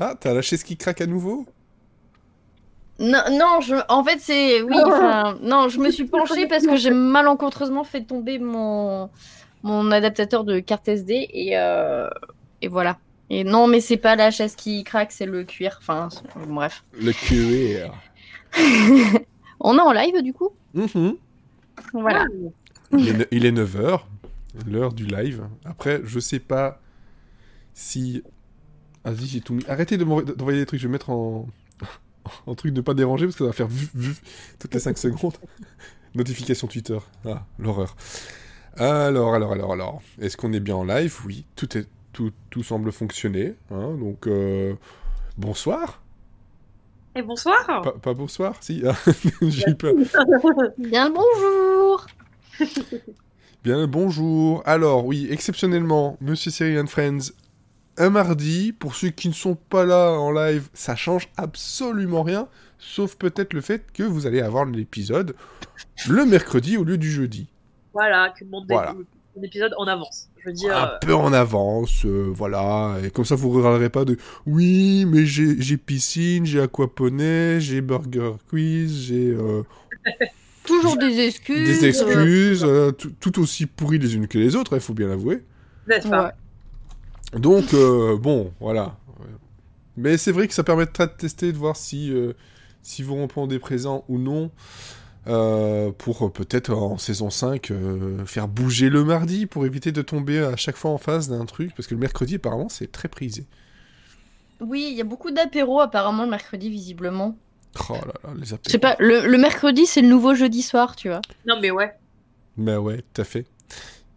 Ah, t'as la chaise qui craque à nouveau? Non, non je... en fait, c'est. Oui, enfin, non, je me suis penchée parce que j'ai malencontreusement fait tomber mon, mon adaptateur de carte SD et, euh, et voilà. Et non, mais c'est pas la chaise qui craque, c'est le cuir. Enfin, bref. Le cuir. On est en live du coup? Mhm. Voilà. Il est, ne- il est 9h, l'heure du live. Après, je sais pas si. Vas-y, j'ai tout mis. Arrêtez de m'envoyer d'envoyer des trucs, je vais mettre en. en truc de pas déranger parce que ça va faire vu, vu toutes les 5 secondes. Notification Twitter. Ah, l'horreur. Alors, alors, alors, alors. Est-ce qu'on est bien en live? Oui, tout, est, tout, tout semble fonctionner. hein, donc, euh, bonsoir. Et bonsoir. Pas, pas bonsoir, si. ah, j'ai eu peur. Bien le bonjour Bien, bonjour. Alors, oui, exceptionnellement, Monsieur Cyril and Friends, un mardi, pour ceux qui ne sont pas là en live, ça change absolument rien, sauf peut-être le fait que vous allez avoir l'épisode le mercredi au lieu du jeudi. Voilà, que le monde Voilà. un épisode en avance. Je veux dire, Un peu en avance, euh, voilà, et comme ça vous ne râlerez pas de oui, mais j'ai j'ai piscine, j'ai aquaponie, j'ai burger quiz, j'ai euh, Toujours des excuses. des excuses, euh, tout tout aussi pourries les unes que les autres, il faut bien l'avouer. n'est-ce euh, pas ouais. Donc, euh, bon, voilà. Mais c'est vrai que ça permettra de tester, de voir si, euh, si vous répondez présent ou non. euh, pour peut-être en saison 5 euh, faire bouger le mardi pour éviter de tomber à chaque fois en face d'un truc parce que le mercredi apparemment c'est très prisé. Oui, il y a beaucoup d'apéros apparemment le mercredi visiblement. Oh là là, les Je sais apéros. pas, le, le mercredi c'est le nouveau jeudi soir, tu vois. Non, mais ouais. Mais ouais, tout à fait.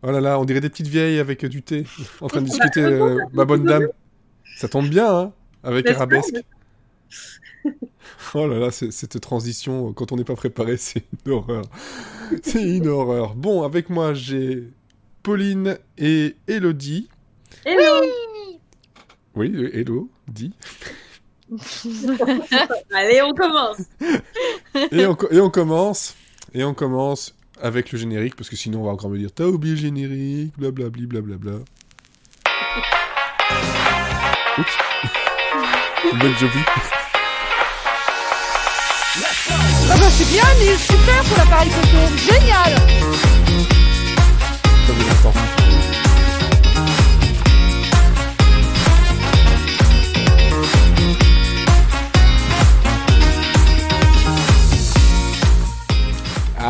Oh là là, on dirait des petites vieilles avec du thé en train de discuter, euh, ma bonne dame. Ça tombe bien, hein, avec arabesque. Oh là là, c'est- cette transition, euh, quand on n'est pas préparé, c'est une horreur. C'est une horreur. Bon, avec moi, j'ai Pauline et Elodie. Hello Oui, euh, hello, dit. Allez, on commence. Et on, co- et on commence. Et on commence avec le générique, parce que sinon on va encore me dire T'as oublié le générique, blablabli, blablabla. Oups. Bonne Jovi. Ah bah c'est bien, il est super pour l'appareil photo, génial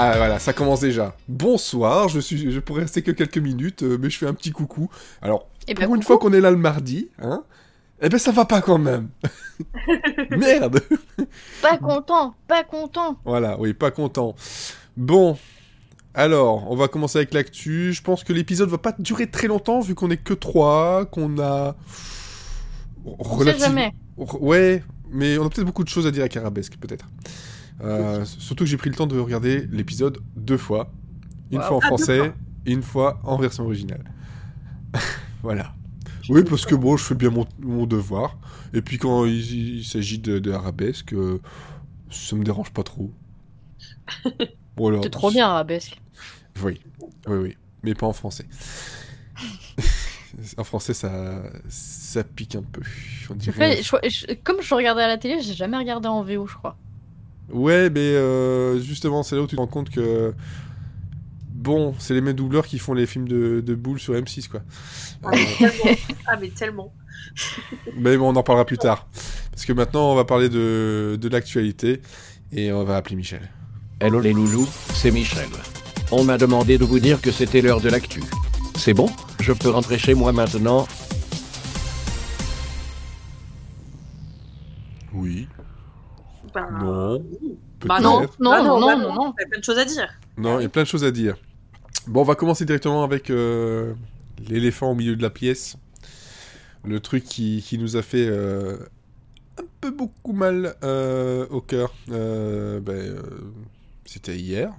Ah voilà, ça commence déjà. Bonsoir, je suis, je pourrais rester que quelques minutes, euh, mais je fais un petit coucou. Alors, Et ben, pour une fois qu'on est là le mardi, hein, eh ben ça va pas quand même. Merde. Pas content, pas content. Voilà, oui, pas content. Bon, alors, on va commencer avec l'actu. Je pense que l'épisode va pas durer très longtemps vu qu'on est que trois, qu'on a On sait jamais. Ouais, mais on a peut-être beaucoup de choses à dire avec Arabesque, peut-être. Euh, surtout que j'ai pris le temps de regarder l'épisode deux fois. Une Wow. fois en Ah, français et une fois en version originale. voilà. Oui, parce que bon, je fais bien mon, mon devoir. Et puis quand il, il s'agit de, de Arabesque, euh, ça me dérange pas trop. Voilà. C'est trop bien, Arabesque. Oui, oui, oui. Mais pas en français. en français, ça, ça pique un peu. On dirait... Après, je- je- comme je regardais à la télé, j'ai jamais regardé en VO, je crois. Ouais, mais euh, justement, c'est là où tu te rends compte que. Bon, c'est les mêmes doubleurs qui font les films de, de boules sur M6, quoi. Ah, Euh, mais tellement. Ah, mais tellement. mais bon, on en parlera plus tard. Parce que maintenant, on va parler de, de l'actualité et on va appeler Michel. Hello les loulous, c'est Michel. On m'a demandé de vous dire que c'était l'heure de l'actu. C'est bon? Je peux rentrer chez moi maintenant Bah Peut-être. non, non, Ah non, bah non, non. Il y a plein de choses à dire. Non, il y a plein de choses à dire. Bon, on va commencer directement avec euh, l'éléphant au milieu de la pièce. Le truc qui, qui nous a fait euh, un peu beaucoup mal euh, au cœur. Euh, ben, euh, C'était hier.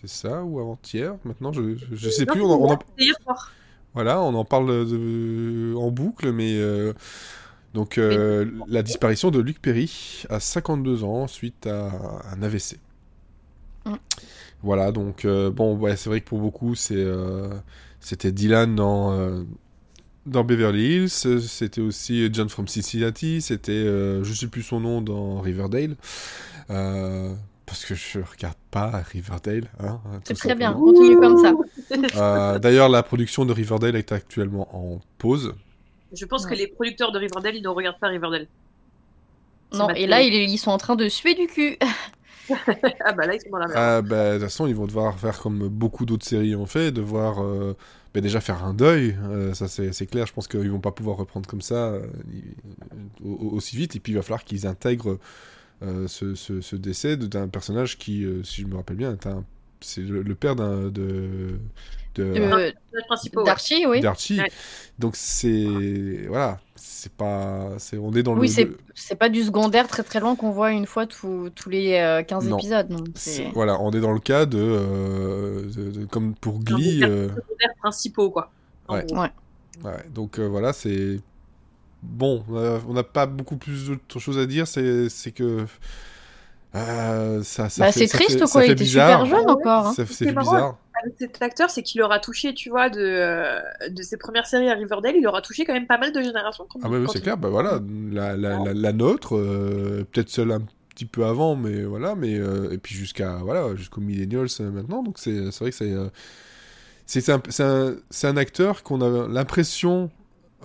C'est ça ou avant-hier? Maintenant, je, je, je sais Non, plus. On, en- on en- c'est hier soir. voilà, on en parle de- en boucle, mais euh, donc euh, la disparition de Luc Perry à 52 ans suite à un AVC. Mm. Voilà, donc euh, bon, ouais, c'est vrai que pour beaucoup, c'est euh, c'était Dylan dans dans Beverly Hills, c'était aussi John from Cincinnati, c'était, je sais plus son nom, dans Riverdale. Parce que je regarde pas Riverdale. Hein, C'est tout très bien, continue comme ça. D'ailleurs, la production de Riverdale est actuellement en pause. Je pense que les producteurs de Riverdale, ils ne regardent pas Riverdale. Non, et là, ils, ils sont en train de suer du cul. ah bah là, ils sont dans la merde. Ah, bah, de toute façon, ils vont devoir faire comme beaucoup d'autres séries ont fait, devoir euh, bah, déjà faire un deuil. euh, ça, c'est clair. Je pense qu'ils vont pas pouvoir reprendre comme ça euh, aussi vite. Et puis, il va falloir qu'ils intègrent euh, ce, ce- ce décès d'un personnage qui, euh, si je me rappelle bien, c'est le, le père d'un de, de, ouais. D'Archie, oui. d'Archie. Ouais. Donc, c'est. Voilà. C'est pas. c'est On est dans Oui, le. c'est le- c'est pas du secondaire très très loin qu'on voit une fois tous tous les euh, 15 Non. épisodes. donc Voilà, on est dans le cas de. euh, de- de- comme pour Un Glee. des euh, secondaires principaux, quoi. Ouais. Ouais. Ouais, donc euh, voilà, c'est bon. euh, on n'a pas beaucoup plus d'autres choses à dire. C'est que euh, ça, ça Bah, c'est ça triste ça quoi, il était bizarre. super jeune encore. hein. C'est bizarre. Avec cet acteur, c'est qu'il aura touché, tu vois, de, euh, de ses premières séries à Riverdale, il aura touché quand même pas mal de générations. quand- Ah bah c'est il- clair. Bah voilà, la, la, la, la nôtre, euh, peut-être celle un petit peu avant, mais voilà, mais euh, et puis jusqu'à voilà, jusqu'aux millennials maintenant. Donc c'est c'est vrai que c'est euh, c'est un, c'est un, c'est un acteur qu'on a l'impression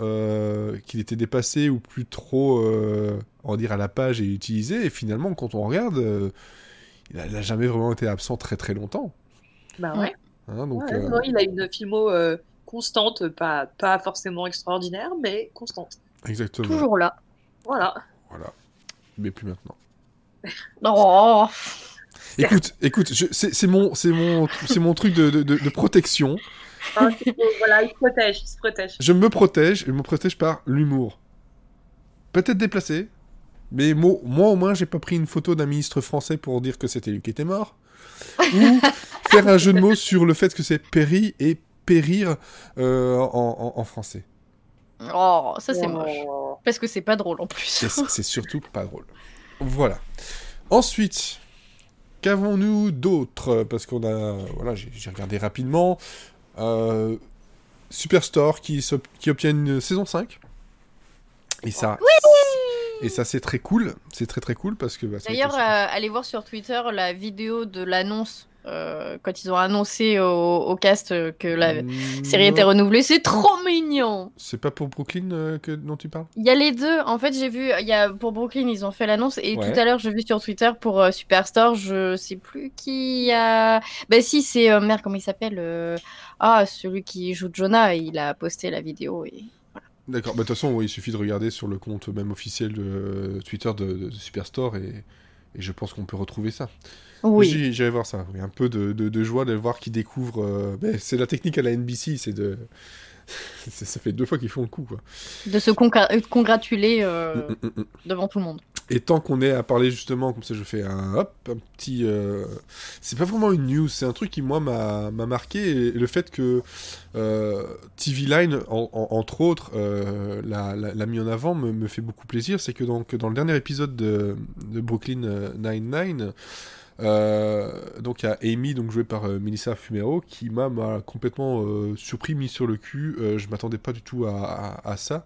euh, qu'il était dépassé ou plus trop, euh, on va dire, à la page et utilisé. Et finalement, quand on regarde, euh, il, a, il a jamais vraiment été absent très très longtemps. Bah ouais. Hein, donc, Ouais, euh, non, il a une filmo euh, constante, pas, pas forcément extraordinaire, mais constante. exactement. Toujours là. Voilà. Voilà. Mais plus maintenant. Oh. Écoute, écoute, c'est mon, c'est mon, c'est mon truc de, de, de- protection. Ah, voilà, il se protège, il se protège. Je me protège, je me protège par l'humour. Peut-être déplacé, mais moi, moi au moins j'ai pas pris une photo d'un ministre français pour dire que c'était lui qui était mort. Ou faire un jeu de mots sur le fait que c'est péri et périr euh, en, en- en français. Oh, ça c'est Oh. moche. Parce que c'est pas drôle en plus. C'est c'est surtout pas drôle. Voilà. Ensuite, qu'avons-nous d'autre? Parce qu'on a, voilà, j'ai j'ai regardé rapidement. Euh, Superstore qui, obtient une saison 5. Et ça, et ça c'est très cool. C'est très très cool parce que. bah, D'ailleurs, euh, allez voir sur Twitter la vidéo de l'annonce euh, quand ils ont annoncé au, au cast euh, que la série Non, était renouvelée. C'est trop mignon. C'est pas pour Brooklyn euh, que, dont tu parles? Il y a les deux. En fait, j'ai vu, il y a pour Brooklyn, ils ont fait l'annonce et Ouais. tout à l'heure, j'ai vu sur Twitter pour Superstore, je sais plus qui a. Bah si, c'est merde, comment il s'appelle Ah, celui qui joue Jonah, il a posté la vidéo et. D'accord, bah, de toute façon, il suffit de regarder sur le compte même officiel de euh, Twitter de, de Superstore et, et je pense qu'on peut retrouver ça. Oui. J'irai voir ça. Oui, un peu de, joie de voir qu'ils découvrent. euh, ben, c'est la technique à la NBC, c'est de. ça fait deux fois qu'ils font le coup, quoi. De se euh, congratuler euh, mm, mm, mm. devant tout le monde. Et tant qu'on est à parler justement, comme ça, je fais un hop, un petit. euh, C'est pas vraiment une news, c'est un truc qui moi m'a m'a marqué et le fait que euh, TV Line, en- en- entre autres, euh, l'a mis en avant me, fait beaucoup plaisir. C'est que donc dans le dernier épisode de, Brooklyn Nine-Nine. Euh, donc il y a Amy, donc jouée par Melissa Fumero, qui m'a complètement surpris, mis sur le cul. Je m'attendais pas du tout à ça.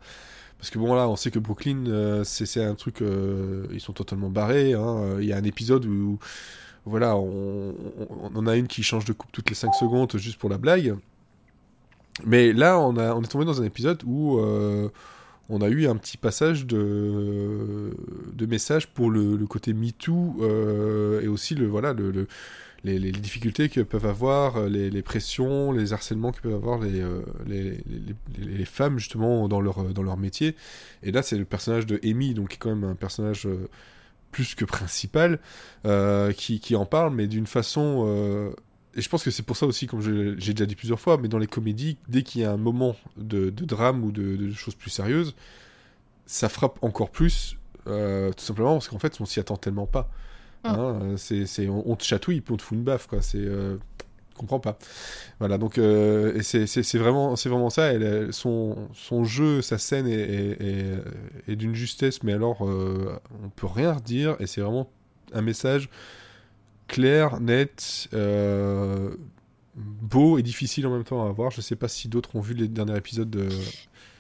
Parce que bon là, on sait que Brooklyn, euh, c'est un truc, euh, ils sont totalement barrés. hein. Il y a un épisode où, voilà, on, on- a une qui change de coupe toutes les 5 secondes juste pour la blague. Mais là, on, est tombé dans un épisode où euh, on a eu un petit passage de, de messages pour le, le côté MeToo et aussi le, voilà, le- les, difficultés que peuvent avoir, les, les pressions, les harcèlements que peuvent avoir les, euh, les, femmes justement dans leur, dans leur métier. Et là, c'est le personnage de Amy, donc qui est quand même un personnage euh, plus que principal, euh, qui, qui en parle, mais d'une façon... euh, et je pense que c'est pour ça aussi, comme j'ai déjà dit plusieurs fois, mais dans les comédies, dès qu'il y a un moment de, drame ou de, de choses plus sérieuses, ça frappe encore plus, euh, tout simplement parce qu'en fait, on s'y attend tellement pas. Mm. Hein, euh, c'est, c'est- on, on te chatouille, puis on te fout une baffe, quoi. C'est, euh, comprends pas. Voilà, donc euh, et c'est, c'est, c'est vraiment, c'est vraiment ça. Elle, son, son jeu, sa scène est, est, est- est d'une justesse, mais alors euh, on peut rien redire, et c'est vraiment un message clair, net, euh, beau et difficile en même temps à voir. Je sais pas si d'autres ont vu les derniers épisodes de,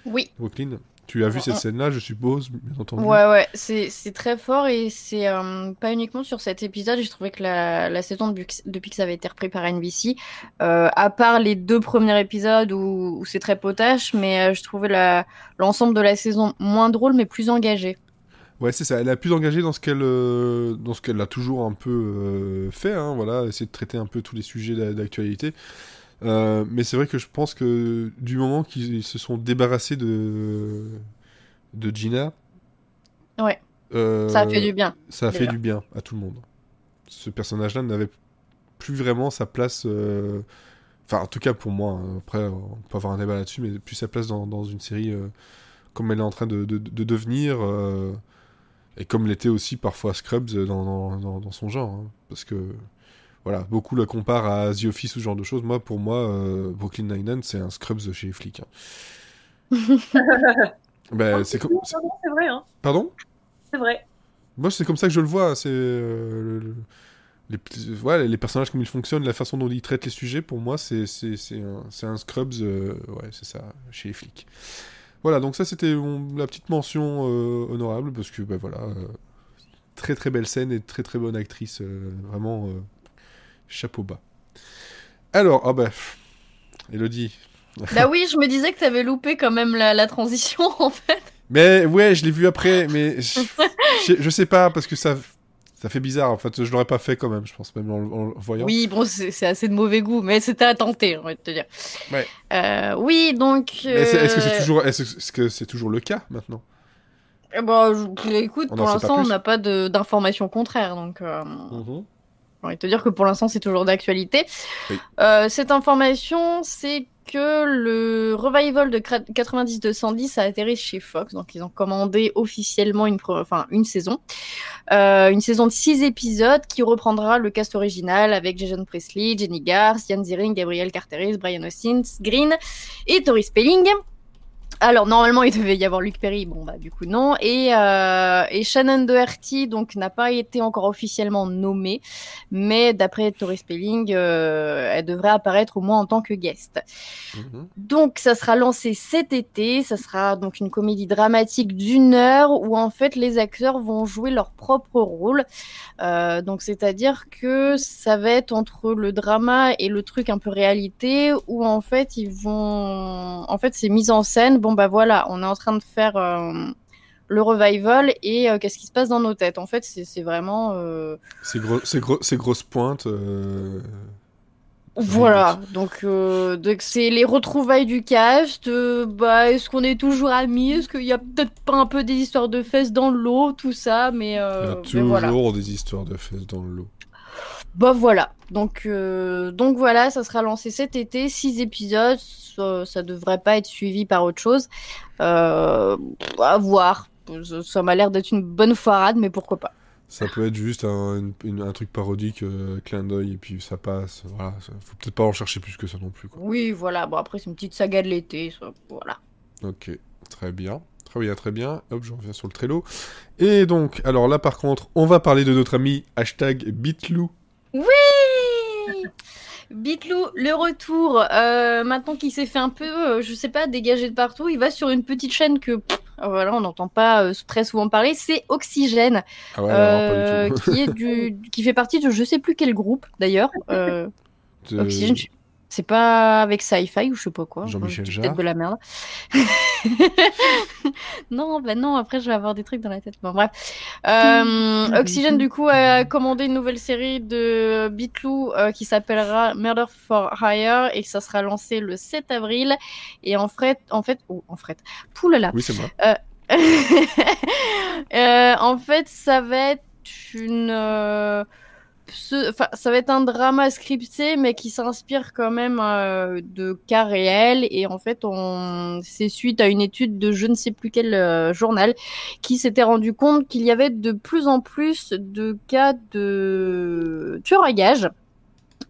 Oui. Brooklyn. Tu as vu Ouais, cette ouais. scène-là, je suppose, bien entendu. Ouais, ouais, c'est très fort et c'est euh, pas uniquement sur cet épisode. J'ai trouvé que la, la saison de Bux- depuis que ça avait été repris par NBC, euh, à part les deux premiers épisodes où, où c'est très potache, mais euh, je trouvais l'ensemble de la saison moins drôle mais plus engagé. Ouais, c'est ça. Elle a plus engagée dans ce qu'elle euh, dans ce qu'elle a toujours un peu euh, fait. Hein, voilà, essayer de traiter un peu tous les sujets d'a- d'actualité. Euh, mais c'est vrai que je pense que du moment qu'ils se sont débarrassés de de Gina, Ouais. euh, Ça a fait du bien. ça a fait du bien à tout le monde. Ce personnage-là n'avait plus vraiment sa place. euh, Enfin, en tout cas pour moi. hein. Après, on peut avoir un débat là-dessus, mais plus sa place dans, dans une série euh, comme elle est en train de, de- de devenir. euh, et comme l'était aussi parfois Scrubs dans, dans, dans- dans son genre. hein. parce que, voilà, beaucoup la comparent à The Office ou ce genre de choses. Moi, pour moi, euh, Brooklyn Nine-Nine, c'est un Scrubs chez les flics. hein. ben, c'est comme... Vrai, hein. Pardon? C'est vrai. Moi, c'est comme ça que je le vois. C'est euh, le- le- les, voilà, les personnages comme ils fonctionnent, la façon dont ils traitent les sujets. Pour moi, c'est c'est c'est un, un Scrubs. euh, ouais, c'est ça, chez les flics. Voilà, donc ça c'était mon- la petite mention honorable parce que bah voilà, très très belle scène et très très bonne actrice, vraiment chapeau bas. Alors, ah bah, Elodie. bah oui, je me disais que t'avais loupé quand même la, la transition en fait. Mais ouais, je l'ai vu après, mais je, sais pas parce que ça ça fait bizarre. En fait, je l'aurais pas fait quand même, je pense même en, en voyant. Oui, bon, c'est assez de mauvais goût, mais c'était à tenter, on va te dire. Ouais. Euh, oui, donc. Mais c'est- Est-ce que c'est euh, toujours, est-ce que c'est toujours le cas maintenant? Eh ben, je- écoute, On pour l'instant, on n'a pas d'informations contraires, donc euh, j'ai envie de te dire que pour l'instant, c'est toujours d'actualité. Oui. Euh, cette information, c'est que le revival de 90-210 a atterri chez Fox, donc ils ont commandé officiellement une, enfin, une saison. Euh, une saison de 6 épisodes qui reprendra le cast original avec Jason Presley, Jenny Garth, Ian Ziering, Gabriel Carteris, Brian Austin, Green et Tori Spelling. Alors normalement il devait y avoir Luc Perry, bon bah du coup non, et, euh, et Shannon Doherty donc n'a pas été encore officiellement nommée, mais d'après Tori Spelling, euh, elle devrait apparaître au moins en tant que guest. Mhm. Donc ça sera lancé cet été, ça sera donc une comédie dramatique d'une heure où en fait les acteurs vont jouer leur propre rôle. Euh, donc c'est-à-dire que ça va être entre le drama et le truc un peu réalité où en fait ils vont, en fait c'est mise en scène. Bon bah voilà, on est en train de faire euh, le revival et euh, qu'est-ce qui se passe dans nos têtes. En fait c'est vraiment euh, Ces, gros, grosses pointes. euh, Voilà, donc c'est les retrouvailles du cast. bah, est-ce qu'on est toujours amis? Est-ce qu'il y a peut-être pas un peu des histoires de fesses dans l'eau, tout ça Mais, Il y a mais toujours voilà. des histoires de fesses dans le lot. Bah voilà. Donc euh, donc voilà, ça sera lancé cet été, six épisodes. Ça, ça devrait pas être suivi par autre chose. Euh, à voir. Ça, ça m'a l'air d'être une bonne foirade, mais pourquoi pas. Ça peut être juste un, une- une- un truc parodique, euh, clin d'œil, et puis ça passe. Voilà, ça- faut peut-être pas en chercher plus que ça non plus. Quoi. Oui, voilà. Bon après c'est une petite saga de l'été. Voilà. Ok, très bien. Très bien, très bien. Hop, je reviens sur le Trello. Et donc, alors là par contre, on va parler de notre ami hashtag Bitlou. Oui Bitlou, le retour, euh, maintenant qu'il s'est fait un peu, euh, je sais pas, dégagé de partout, il va sur une petite chaîne que, pff, voilà, on n'entend pas euh, très souvent parler, c'est Oxygène, Ah ouais, euh, qui, est du, qui fait partie de je sais plus quel groupe d'ailleurs. De- Oxygène, je- c'est pas avec Sci-Fi ou je sais pas quoi. Jean-Michel Jarre. Peut-être de la merde. non, bah non, après je vais avoir des trucs dans la tête. Bon, bref. Euh, Oxygène, du coup, a commandé une nouvelle série de Bitlou euh, qui s'appellera Murder for Hire et que ça sera lancé le 7 avril. Et en fait, en fait, oh, en fait, poulala. Oui, c'est moi. Euh, en fait, ça va être une. Ça va être un drama scripté, mais qui s'inspire quand même euh, de cas réels. Et en fait, on... c'est suite à une étude de je ne sais plus quel euh, journal qui s'était rendu compte qu'il y avait de plus en plus de cas de tueurs à gages.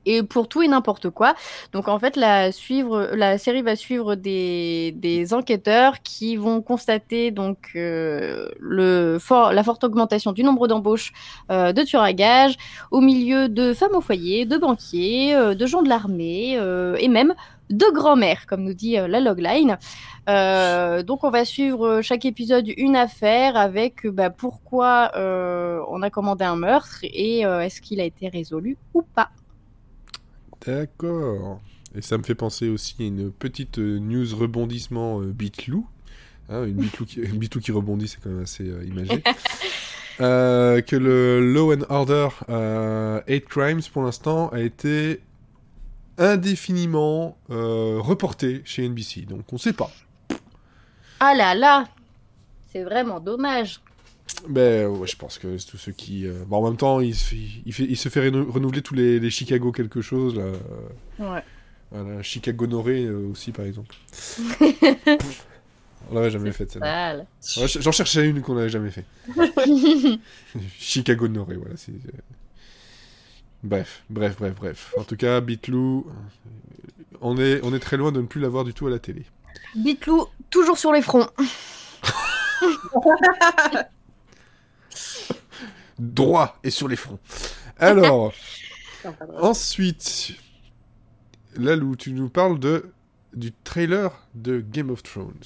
Et pour tout et n'importe quoi. Donc en fait, la, suivre, la série va suivre des, des enquêteurs qui vont constater donc euh, le fort, la forte augmentation du nombre d'embauches euh, de tueurs à gages au milieu de femmes au foyer, de banquiers, euh, de gens de l'armée euh, et même de grand-mère, comme nous dit euh, la logline. Euh, donc, on va suivre chaque épisode une affaire avec bah, pourquoi on a commandé un meurtre et est-ce qu'il a été résolu ou pas. D'accord. Et ça me fait penser aussi à une petite euh, news rebondissement euh, Bitlou. Hein, une, Bitlou qui, une Bitlou qui rebondit, c'est quand même assez euh, imagé. Euh, que le Law and Order euh, 8 Crimes, pour l'instant, a été indéfiniment reporté chez NBC. Donc on sait pas. Ah là là C'est vraiment dommage. Ben ouais, je pense que c'est tous ceux qui. euh, Bon, en même temps, il se fait, il fait, il se fait renou- renouveler tous les, les Chicago quelque chose. Là. Ouais. Voilà, Chicago Noré euh, aussi, par exemple. On l'avait jamais fait celle-là. Ouais, J'en cherchais une qu'on n'avait jamais fait. Chicago Noré, voilà. c'est- euh, Bref, bref, bref, bref. En tout cas, Bitlou, euh, on est, on est très loin de ne plus l'avoir du tout à la télé. Bitlou, toujours sur les fronts. Droit et sur les fronts. Alors, ensuite, Lalou, tu nous parles de du trailer de Game of Thrones.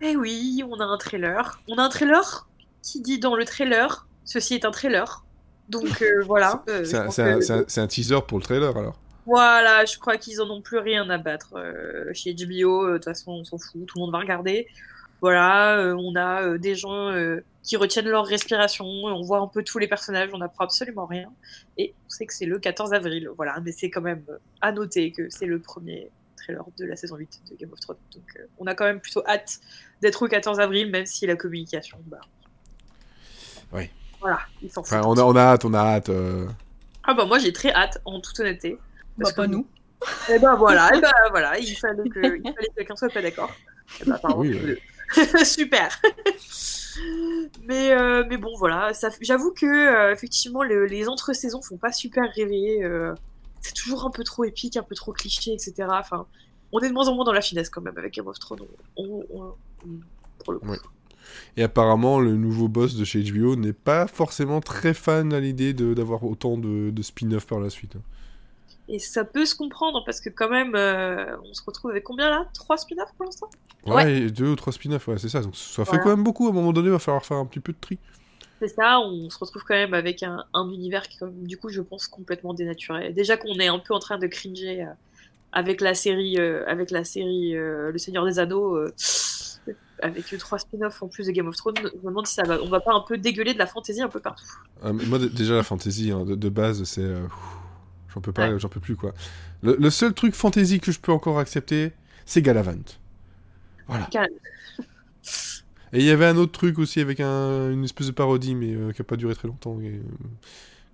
Eh oui, on a un trailer. On a un trailer qui dit dans le trailer, ceci est un trailer. Donc euh, voilà. euh, C'est un, teaser pour le trailer alors. Voilà, je crois qu'ils en ont plus rien à battre euh, chez HBO. euh, De toute façon, on s'en fout, tout le monde va regarder. Voilà, euh, on a euh, des gens euh, qui retiennent leur respiration. On voit un peu tous les personnages, on n'apprend absolument rien. Et on sait que c'est le 14 avril. Voilà, mais c'est quand même à noter que c'est le premier trailer de la saison 8 de Game of Thrones. Donc euh, on a quand même plutôt hâte d'être au 14 avril, même si la communication, bah. Oui. Voilà, ils s'en. Enfin, on a, on a hâte, on a hâte. euh. Ah bah moi j'ai très hâte, en toute honnêteté. Bah, que pas nous. Et ben voilà, et ben voilà, il fallait que, il fallait que quelqu'un soit pas d'accord. Et Oui, deux. Super. mais, euh, mais bon, voilà, j'avoue que euh, effectivement le- les entre-saisons font pas super rêver. euh, c'est toujours un peu trop épique, un peu trop cliché, etc. Enfin, on est de moins en moins dans la finesse quand même avec Game of Thrones. Et apparemment, le nouveau boss de chez HBO n'est pas forcément très fan à l'idée d'avoir autant de, spin-off par la suite. Et ça peut se comprendre parce que quand même, euh, on se retrouve avec combien là? Trois spin-offs pour l'instant? Ouais, et deux ou trois spin-offs, ouais, c'est ça. Donc ça fait Voilà. quand même beaucoup. À un moment donné, il va falloir faire un petit peu de tri. C'est ça, on se retrouve quand même avec un, un univers qui, du coup, je pense, complètement dénaturé. Déjà qu'on est un peu en train de cringer euh, avec la série, euh, avec la série euh, Le Seigneur des Anneaux, euh, avec les trois spin-offs en plus de Game of Thrones, je me demande si ça va, on va pas un peu dégueuler de la fantasy un peu partout. Euh, mais moi, déjà, la fantasy hein, de, de base, c'est. J'en peux pas, Ouais. j'en peux plus, quoi. Le, le seul truc fantasy que je peux encore accepter, c'est Galavant. Voilà. Gal- Et il y avait un autre truc aussi avec un- une espèce de parodie, mais euh, qui a pas duré très longtemps. Et, euh,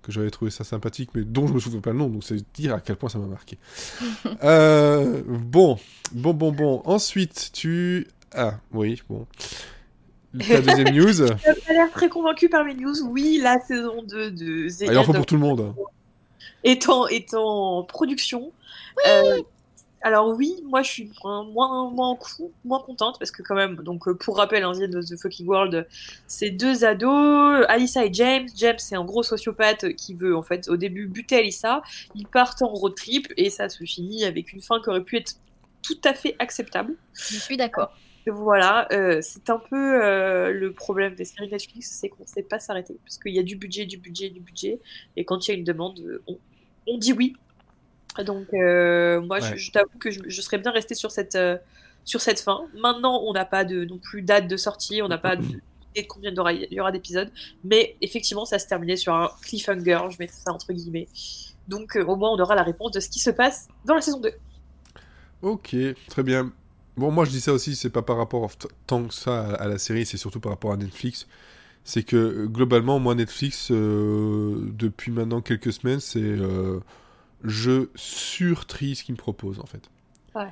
que j'avais trouvé ça sympathique, mais dont je me souviens pas le nom, donc c'est dire à quel point ça m'a marqué. Euh, bon, bon, bon, bon. Ensuite, tu. Ah, oui, bon. Ta deuxième news. Pas l'air très convaincu par mes news. Oui, la saison 2 de The Ah, il en faut End pour tout le monde. Est en, est en production. Euh, alors oui, moi je suis moins, moins, moins, cou- moins contente parce que quand même, donc euh, pour rappel, hein, The Fucking World, c'est deux ados, Alyssa et James. James c'est un gros sociopathe qui veut en fait au début buter Alyssa. Ils partent en road trip et ça se finit avec une fin qui aurait pu être tout à fait acceptable. Je suis d'accord. Voilà, euh, c'est un peu euh, le problème des séries Netflix, c'est qu'on ne sait pas s'arrêter. Parce qu'il y a du budget, du budget, du budget. Et quand il y a une demande, on, on dit oui. Donc, euh, moi, je, Ouais. je t'avoue que je, je serais bien restée sur cette, euh, sur cette fin. Maintenant, on n'a pas de, non plus date de sortie, on n'a pas d'idée de combien il y aura- il y aura d'épisodes. Mais effectivement, ça se terminait sur un cliffhanger, je mets ça entre guillemets. Donc, euh, au moins, on aura la réponse de ce qui se passe dans la saison 2. Ok, très bien. Bon, moi je dis ça aussi, c'est pas par rapport tant que ça à la série, c'est surtout par rapport à Netflix. C'est que euh, globalement, moi, Netflix, euh, depuis maintenant quelques semaines, c'est euh, je surtrie ce qu'ils me proposent en fait. Ouais.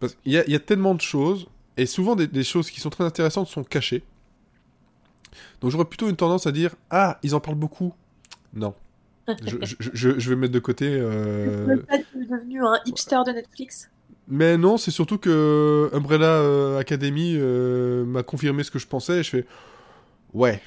Parce qu'il y, a- il y a tellement de choses, et souvent des, des choses qui sont très intéressantes sont cachées. Donc j'aurais plutôt une tendance à dire Ah, ils en parlent beaucoup. Non. je, je- je- je vais mettre de côté. euh, pas devenu un hipster de Netflix mais non, c'est surtout que Umbrella Academy m'a confirmé ce que je pensais et je fais ouais.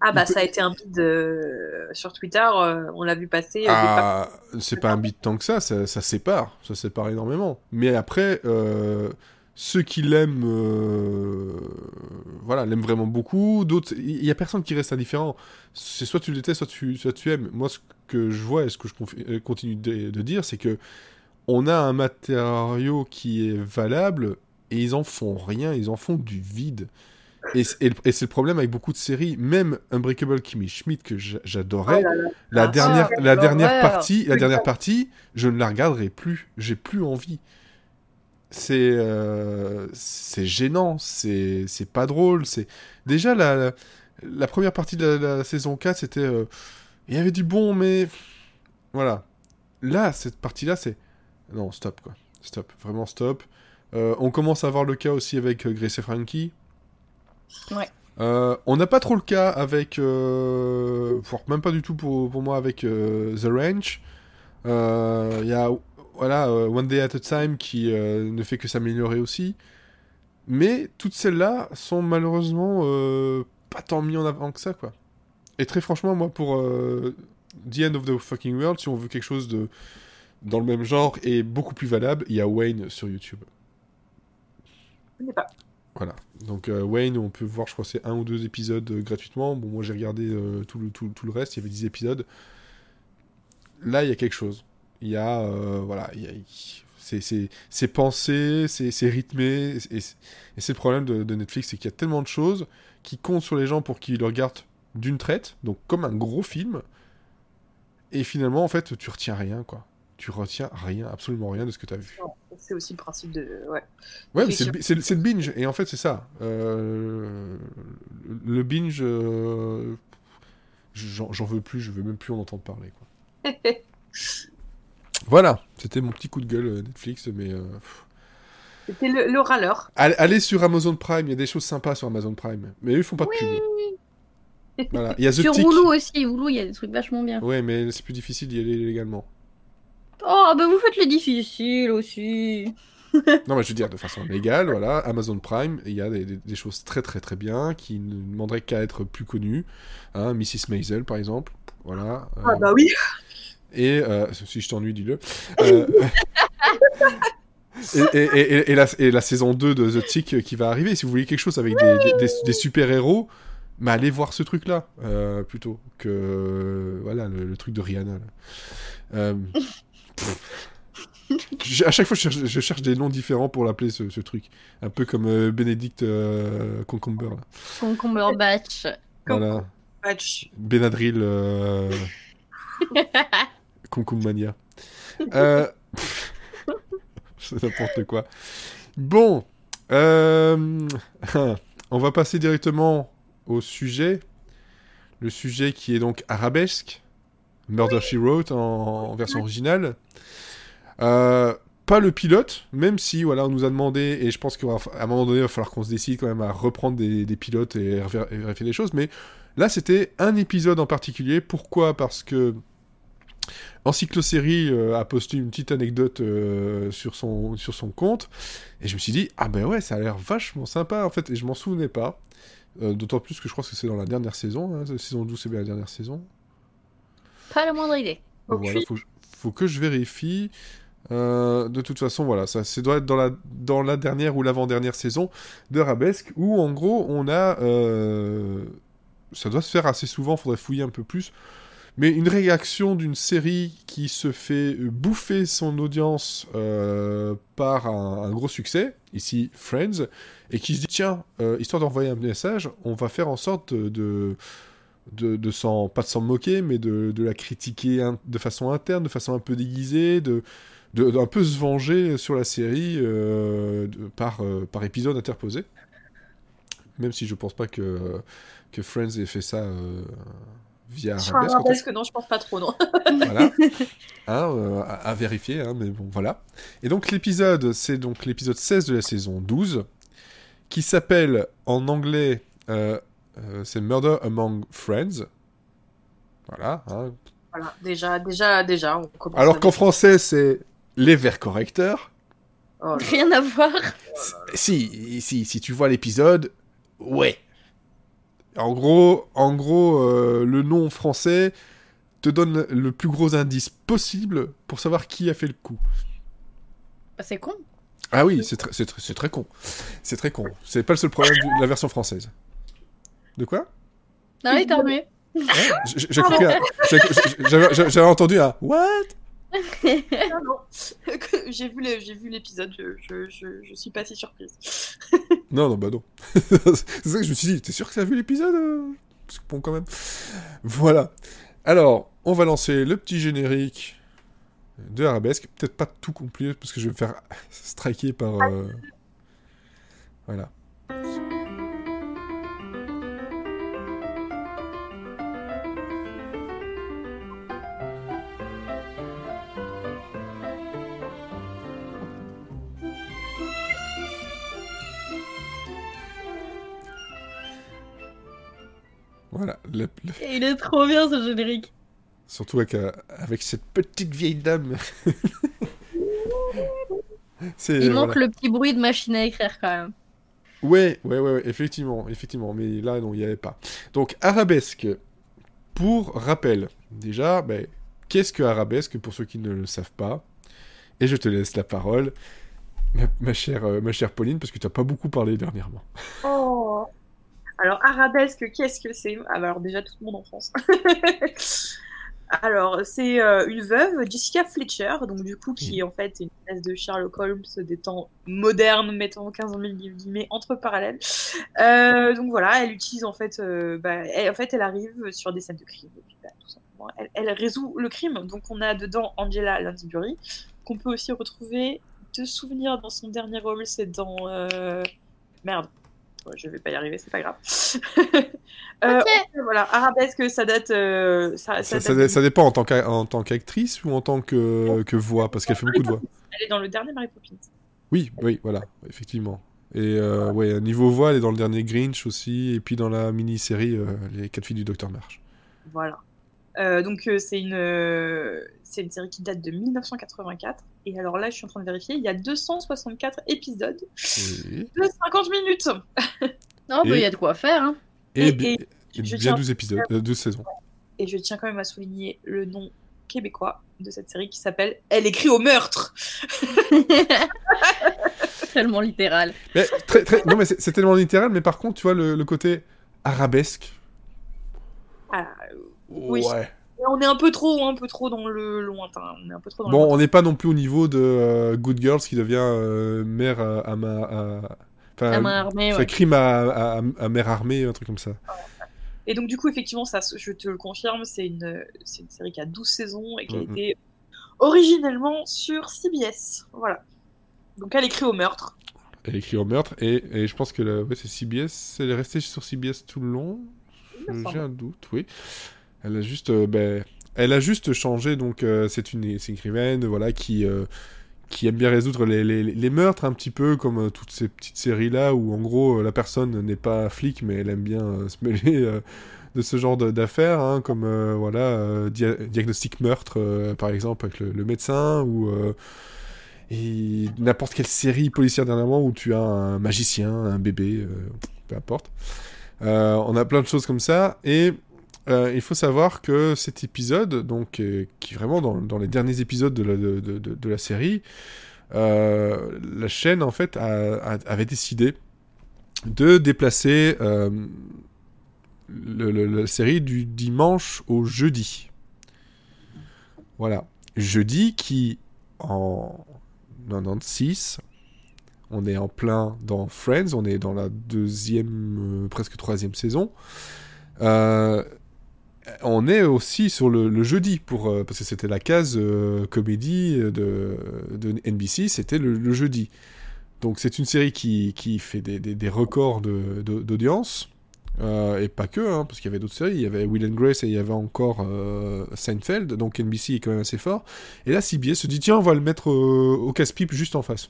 Ah bah peut- ça a été un bid euh, sur Twitter, euh, on l'a vu passer. euh, Ah, c'est pas un bit tant que ça, ça, ça sépare, ça sépare énormément. Mais après, euh, ceux qui l'aiment, euh, voilà, l'aiment vraiment beaucoup. D'autres, il y a personne qui reste indifférent. C'est soit tu le détestes, soit tu, soit tu aimes. Moi, ce que je vois et ce que je continue de, de dire, c'est que on a un matériau qui est valable et ils en font rien, ils en font du vide. Et, c'est le problème avec beaucoup de séries, même Unbreakable Kimmy Schmidt que j'a- j'adorais. Oh là. La Ah, dernière, la dernière partie, la dernière partie, je ne la regarderai plus. J'ai plus envie. C'est, euh, c'est gênant. C'est, c'est pas drôle. C'est déjà la, la, première partie de la, la saison 4, c'était, euh, il y avait du bon, mais voilà. Là, cette partie-là, c'est non, stop quoi. Stop, vraiment stop. Euh, on commence à avoir le cas aussi avec Grace et Frankie. Ouais. Euh, on n'a pas trop le cas avec, euh, voire même pas du tout pour, pour moi avec euh, The Ranch. Euh, Il y a voilà euh, One Day at a Time qui euh, ne fait que s'améliorer aussi. Mais toutes celles-là sont malheureusement euh, pas tant mis en avant que ça quoi. Et très franchement moi pour euh, The End of the Fucking World, si on veut quelque chose de dans le même genre et beaucoup plus valable, il y a Wayne sur YouTube. Je pas. Voilà. Donc euh, Wayne, on peut voir, je crois, c'est un ou deux épisodes euh, gratuitement. Bon, moi j'ai regardé euh, tout, le, tout, le reste, il y avait 10 épisodes. Là, il y a quelque chose. Il y a, voilà, il y a- c'est, pensé, c'est, rythmé, et, et c'est le problème de, de Netflix, c'est qu'il y a tellement de choses qui comptent sur les gens pour qu'ils le regardent d'une traite, donc comme un gros film, et finalement, en fait, tu retiens rien, quoi. Tu retiens rien, absolument rien de ce que tu as vu. C'est aussi le principe de. Ouais. Ouais, mais Oui, c'est le, binge. Et en fait, c'est ça. Euh, le binge, euh, j'en veux plus, je veux même plus en entendre parler. Quoi. Voilà, c'était mon petit coup de gueule euh, Netflix. Mais euh. C'était le, le râleur. allez, sur Amazon Prime, il y a des choses sympas sur Amazon Prime. Mais eux, ils font pas de pub. Voilà. Il y a The Sur Tick. Hulu aussi, Hulu, il y a des trucs vachement bien. Ouais, mais c'est plus difficile d'y aller légalement. Oh, bah vous faites les difficiles aussi. Non, mais je veux dire, de façon légale, voilà, Amazon Prime, il y a des, des- des choses très très très bien qui ne demanderaient qu'à être plus connues. Hein, Mrs. Maisel, par exemple. Voilà. Ah euh, bah oui. Et euh, si je t'ennuie, dis-le. Euh, et, et- et- et- et la, et la saison 2 de The Tick qui va arriver. Si vous voulez quelque chose avec des, des- des- des super-héros, mais allez voir ce truc-là euh, plutôt que voilà le, le truc de Rihanna. là. À chaque fois, je cherche, je cherche des noms différents pour l'appeler ce, ce truc. Un peu comme euh, Benedict euh, Concomber. Là. Concomber Batch. Voilà. Patch. Benadryl euh... Euh... C'est n'importe quoi. Bon, euh, on va passer directement au sujet. Le sujet qui est donc arabesque, Murder She Wrote en, en version originale. Euh, pas le pilote, même si voilà, on nous a demandé, et je pense qu'à un moment donné, il va falloir qu'on se décide quand même à reprendre des, des pilotes et vérifier des choses, mais Là, c'était un épisode en particulier. Pourquoi? Parce que Encyclosérie euh, a posté une petite anecdote euh, sur, son, sur son compte. Et je me suis dit, ah ben ouais, ça a l'air vachement sympa en fait. Et je m'en souvenais pas. Euh, D'autant plus que je crois que c'est dans la dernière saison. Hein. La saison 12, c'est bien la dernière saison. Pas la moindre idée. Aucune. Voilà, faut, faut que je vérifie. Euh, de toute façon, voilà, ça, ça doit être dans la, dans la dernière ou l'avant-dernière saison de Rabesque, où en gros, on a. euh, ça doit se faire assez souvent, faudrait fouiller un peu plus. Mais une réaction d'une série qui se fait bouffer son audience euh, par un, un gros succès, ici Friends, et qui se dit tiens, euh, histoire d'envoyer un message, on va faire en sorte de, de, de, de s'en, pas de s'en moquer, mais de, de la critiquer in- de façon interne, de façon un peu déguisée, de, de, d'un peu se venger sur la série euh, de- par, euh, par épisode interposé. Même si je pense pas que, que Friends ait fait ça euh, via un cas. arabesque, non, je pense pas trop, non. voilà. Hein, à, à vérifier, hein, mais bon, voilà. Et donc l'épisode, c'est donc l'épisode 16 de la saison 12, qui s'appelle en anglais, euh, c'est Murder Among Friends. Voilà. hein. Voilà, déjà, déjà, déjà, on commence. Alors qu'en français, c'est Les Vers Correcteurs. Oh. Rien à voir. Si, si, si tu vois l'épisode, ouais. En gros, en gros euh, le nom français te donne le plus gros indice possible pour savoir qui a fait le coup. Bah, c'est con. Ah oui, c'est très, c'est très, c'est très con. C'est très con. C'est pas le seul problème de la version française. De quoi? Non, un- j'ai- j'ai- J'avais entendu un What? Non, non. j'ai vu les- j'ai vu l'épisode, je, je, je, je suis pas si surprise. Non, non, bah non. c'est ça que je me suis dit. T'es sûr que tu as vu l'épisode euh? Parce que bon, quand même. Voilà. Alors, on va lancer le petit générique de Arabesque. Peut-être pas tout complet parce que je vais me faire striker par. euh, Voilà. Le- le- Il est trop bien ce générique. Surtout avec, euh, avec cette petite vieille dame. Il manque le petit bruit de machine à écrire quand même. Ouais, ouais, ouais, ouais, effectivement, effectivement, mais là, non, il n'y avait pas. Donc, arabesque, pour rappel, déjà, ben, qu'est-ce que arabesque pour ceux qui ne le savent pas? Et je te laisse la parole, ma, ma chère, euh, ma chère Pauline, parce que tu n'as pas beaucoup parlé dernièrement. Oh. Alors, arabesque, qu'est-ce que c'est? Alors, déjà, toute mon enfance. Alors, c'est euh, une veuve, Jessica Fletcher, donc du coup, qui est en fait une espèce de Sherlock Holmes des temps modernes, mettant 15 000 guillemets entre parallèles. Euh, donc voilà, elle utilise en fait, euh, bah, elle, en fait, elle arrive sur des scènes de crime, et puis, bah, tout simplement, elle, elle résout le crime. Donc on a dedans Angela Lansbury, qu'on peut aussi retrouver de souvenirs dans son dernier rôle, c'est dans... Merde. Je vais pas y arriver, c'est pas grave. Euh, Ok. Voilà, arabesque, ça date. euh, ça, Ça, ça ça, date ça dépend en tant, qu'a- en tant qu'actrice ou en tant que, que voix, parce qu'elle fait beaucoup de voix. Elle est dans le dernier Mary Poppins. Oui, oui, voilà, effectivement. Et euh, ouais, niveau voix, elle est dans le dernier Grinch aussi, et puis dans la mini-série euh, Les 4 filles du Docteur March. Voilà. Euh, donc euh, c'est une, euh, c'est une série qui date de 1984. Et alors là, je suis en train de vérifier, il y a 264 épisodes Oui. de 50 minutes. Non, bah, il y a de quoi faire. Hein. Et, Et- bi- et et je bien tiens- 12 épisodes, euh, 12 saisons. Et je tiens quand même à souligner le nom québécois de cette série qui s'appelle Elle écrit au meurtre. Tellement littéral. Mais, très, très... Non, mais c'est c'est tellement littéral, mais par contre, tu vois, le, le côté arabesque. Ah, Oui. Ouais. on est un peu trop, un peu trop dans le lointain. On est un peu trop dans le Bon, on n'est pas non plus au niveau de euh, Good Girls qui devient euh, mère à, à ma. à- Enfin, main armée, c'est ouais. crime à, à, à mère armée, un truc comme ça. Et donc, du coup, effectivement, ça, je te le confirme, c'est une, série qui a 12 saisons et qui a été originellement sur CBS. Voilà. Donc, elle écrit au meurtre. Elle écrit au meurtre, et, et je pense que la- ouais, c'est CBS. Elle est restée sur CBS tout le long. J'ai un doute, oui. Elle a juste, euh, ben, elle a juste changé. Donc, euh, c'est une, une écrivaine, voilà, qui, euh, qui aime bien résoudre les, les- meurtres un petit peu comme toutes ces petites séries là où en gros la personne n'est pas flic, mais elle aime bien se mêler de ce genre d'affaires, hein, comme voilà, dia- diagnostic meurtre par exemple avec le, le médecin ou n'importe quelle série policière dernièrement où tu as un magicien, un bébé, peu importe. On a plein de choses comme ça et euh, il faut savoir que cet épisode, donc euh, qui vraiment dans, les derniers épisodes de la, série, euh, la chaîne en fait avait décidé de déplacer la série du dimanche au jeudi. Voilà. Jeudi qui, en 96, on est en plein dans Friends, on est dans la deuxième, presque troisième saison. On est aussi sur le, jeudi, pour, euh, parce que c'était la case euh, comédie de, de NBC, c'était le, jeudi. Donc c'est une série qui, qui fait des, des- records de- de- d'audience, euh, et pas que, hein, parce qu'il y avait d'autres séries, il y avait Will and Grace et il y avait encore euh, Seinfeld, donc NBC est quand même assez fort. Et là CBS se dit tiens on va le mettre euh, au casse-pipe juste en face.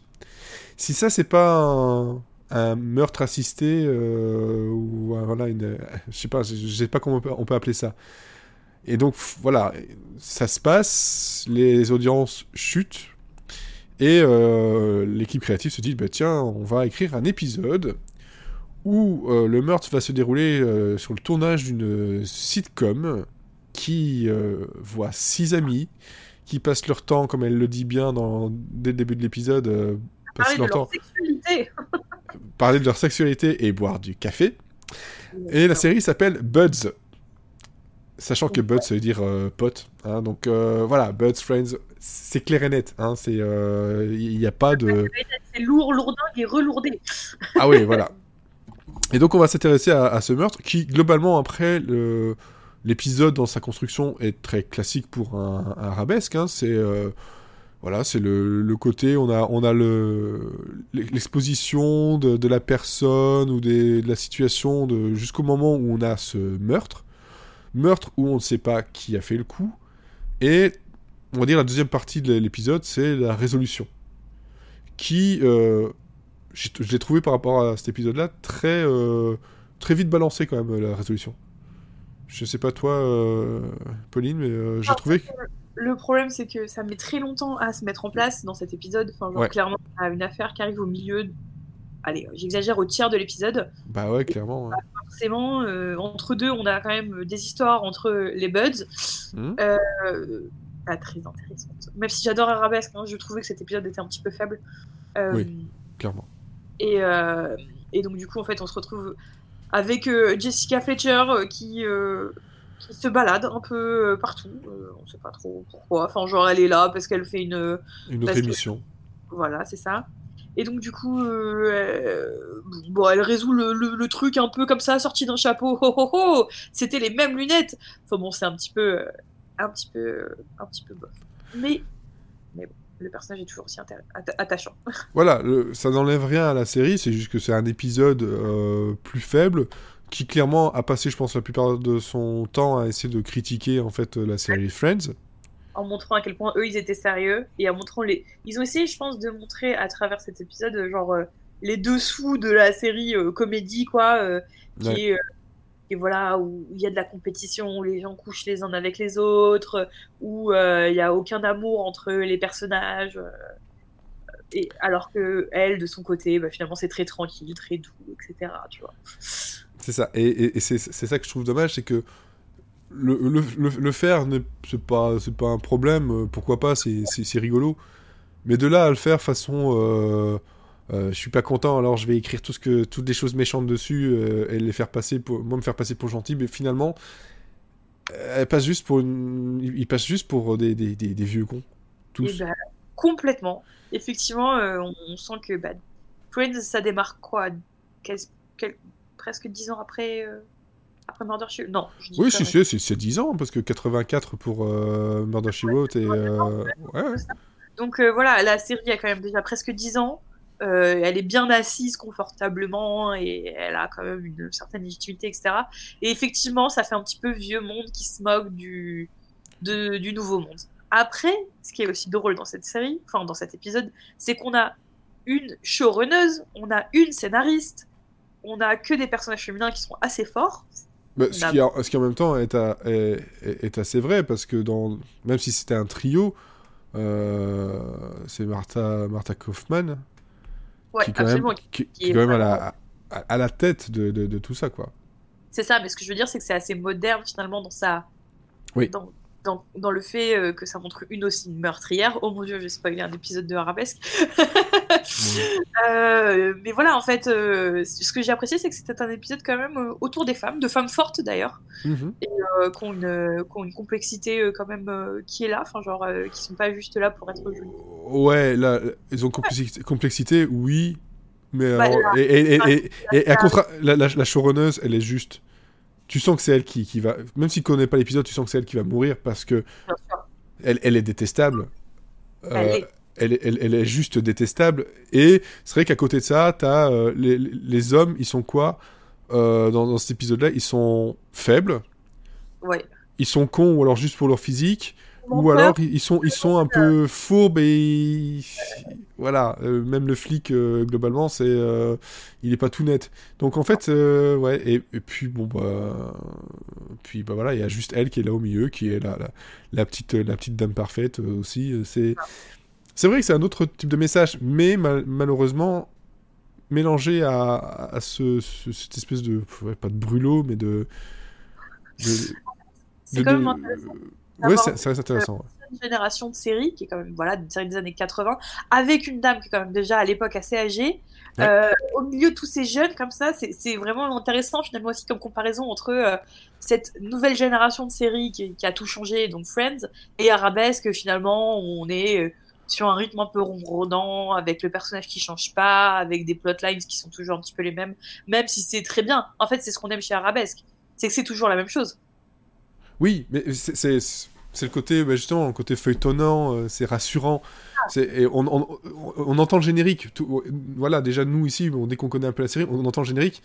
Si ça c'est pas un meurtre assisté euh, ou euh, voilà une, je sais pas, je, sais pas comment on peut, appeler ça. Et donc voilà, ça se passe, les audiences chutent et euh, l'équipe créative se dit bah tiens on va écrire un épisode où euh, le meurtre va se dérouler euh, sur le tournage d'une sitcom qui euh, voit six amis qui passent leur temps, comme elle le dit bien dans, dès le début de l'épisode, Parler de leur sexualité. parler de leur sexualité et boire du café. Et la série s'appelle Buds. Sachant que Buds, ça veut dire euh, pote. hein, donc euh, voilà, Buds, Friends, c'est clair et net. hein, c'est, euh, Il n'y a pas de... C'est lourd, lourdingue et relourdé. Ah oui, voilà. Et donc on va s'intéresser à, à ce meurtre qui, globalement, après, l'épisode dans sa construction est très classique pour un, un arabesque. hein, c'est euh, voilà, c'est le, le côté, on a, on a le, l'exposition de, de la personne ou des- de la situation jusqu'au moment où on a ce meurtre. Meurtre où on ne sait pas qui a fait le coup. Et on va dire la deuxième partie de l'épisode, c'est la résolution. Qui, euh, je l'ai trouvé par rapport à cet épisode-là très, euh, très vite balancé quand même, la résolution. Je sais pas toi, euh, Pauline, mais j'ai trouvé que... Le problème, c'est que ça met très longtemps à se mettre en place dans cet épisode. Enfin, genre, Ouais. clairement, on a une affaire qui arrive au milieu. Allez, j'exagère, au tiers de l'épisode. Bah ouais, clairement. Forcément, euh, entre deux, on a quand même des histoires entre les Buds. Hmm. Euh, pas très intéressantes. Même si j'adore Arabesque, hein, je trouvais que cet épisode était un petit peu faible. Euh, Oui. Clairement. Et, euh, et donc, du coup, en fait, on se retrouve avec euh, Jessica Fletcher euh, qui, euh, qui se balade un peu euh, partout. Euh, on sait pas trop pourquoi. Enfin, genre, elle est là parce qu'elle fait une. Une autre que- émission. Voilà, c'est ça. Et donc, du coup, euh, euh, bon, elle résout le, le- le truc un peu comme ça, sorti d'un chapeau. Oh, oh, oh C'était les mêmes lunettes. Enfin, bon, c'est un petit peu. un petit peu. un petit peu bof. Mais. Mais bon, le personnage est toujours aussi atta- attachant. Voilà, le- ça n'enlève rien à la série, c'est juste que c'est un épisode euh, plus faible qui clairement a passé, je pense, la plupart de son temps à essayer de critiquer en fait la série Friends. en montrant à quel point eux ils étaient sérieux et en montrant les ils ont essayé je pense de montrer à travers cet épisode genre euh, les dessous de la série euh, comédie quoi euh, qui Ouais. est et voilà où il y a de la compétition où les gens couchent les uns avec les autres où il y a aucun amour entre les personnages et alors que elle de son côté bah, finalement c'est très tranquille très doux etc tu vois C'est ça. Et, c'est ça que je trouve dommage, c'est que le, le, le, faire, c'est pas, pas un problème, euh, pourquoi pas, c'est rigolo. Mais de là à le faire façon. euh, euh, je suis pas content, alors je vais écrire tout ce que, toutes les choses méchantes dessus euh, et les faire passer pour, moi me faire passer pour gentil, mais finalement, euh, elle passe juste pour une, il passe juste pour des, vieux cons, tous. Et bah, complètement. Effectivement, on, sent que bah, ça démarre quoi? Quel- Presque dix ans après, euh, après Murder She Non, je dis oui, si, c'est c'est 10 ans, parce que 84 pour euh, Murder She Wrote et. euh, ouais, ouais. Donc euh, voilà, la série a quand même déjà presque 10 ans. Euh, elle est bien assise confortablement et elle a quand même une certaine légitimité, etc. Et effectivement, ça fait un petit peu vieux monde qui se moque du, de- du nouveau monde. Après, ce qui est aussi drôle dans cette série, enfin dans cet épisode, c'est qu'on a une showrunneuse, on a une scénariste, on a que des personnages féminins qui sont assez forts. Bah, ce, a- qui, a- ce qui en même temps est, à- est, est- est assez vrai parce que dans, même si c'était un trio, euh, c'est Martha, Martha Kaufman Ouais, qui, quand absolument. même, qui, qui est quand même à la, à, à la tête de, de, de tout ça. quoi. C'est ça, mais ce que je veux dire, c'est que c'est assez moderne finalement dans sa. Oui. Dans, dans, dans le fait euh, que ça montre une aussi meurtrière. Oh mon dieu, j'ai spoilé un épisode de Arabesque. Euh, mais voilà, en fait, euh, ce que j'ai apprécié, c'est que c'était un épisode quand même autour des femmes, de femmes fortes d'ailleurs, Mhm. euh, qui, ont une, qui ont une complexité quand même qui est là, enfin genre, qui sont pas juste là pour être jolies. Ouais, là, ils ont complexité, complexité oui, mais Bah, alors- là- et, et, et, là- et, et à contra- la, la, la showrunneuse, elle est juste. Tu sens que c'est elle qui, qui va. Même si tu connais pas l'épisode, tu sens que c'est elle qui va mourir parce que elle, elle est détestable. Euh, Elle est. elle, elle- est juste détestable. Et c'est vrai qu'à côté de ça, t'as euh, les, les hommes, ils sont quoi Euh, dans, dans cet épisode-là? Ils sont faibles, Ouais. ils sont cons ou alors juste pour leur physique, ou alors ils sont, ils sont un peu fourbes et voilà. euh, même le flic euh, globalement, c'est, euh, il est pas tout net. Donc en fait, ouais. Et, et puis bon bah, puis bah voilà, il y a juste elle qui est là au milieu, qui est la, la, la petite, la petite dame parfaite aussi. C'est, c'est vrai que c'est un autre type de message, mais mal- malheureusement, mélangé à, à ce, ce- cette espèce de ouais, pas de brûlot mais de, de- C'est quand même de- intéressant d'avoir c'est reste intéressant une génération de séries qui est quand même voilà une série des années 80 avec une dame qui est quand même déjà à l'époque assez âgée. Ouais. Euh, au milieu de tous ces jeunes comme ça c'est vraiment intéressant finalement aussi comme comparaison entre euh, cette nouvelle génération de séries qui, qui a tout changé donc Friends et Arabesque finalement où on est euh, sur un rythme un peu ronronnant avec le personnage qui change pas avec des plotlines qui sont toujours un petit peu les mêmes même si c'est très bien. En fait c'est ce qu'on aime chez Arabesque. C'est que c'est toujours la même chose Oui, mais c'est- le côté, bah, justement, le côté feuilletonnant, euh, c'est rassurant. Et on, on, on- on entend le générique. tout- voilà, déjà, nous, ici, bon, dès qu'on connaît un peu la série, on entend le générique.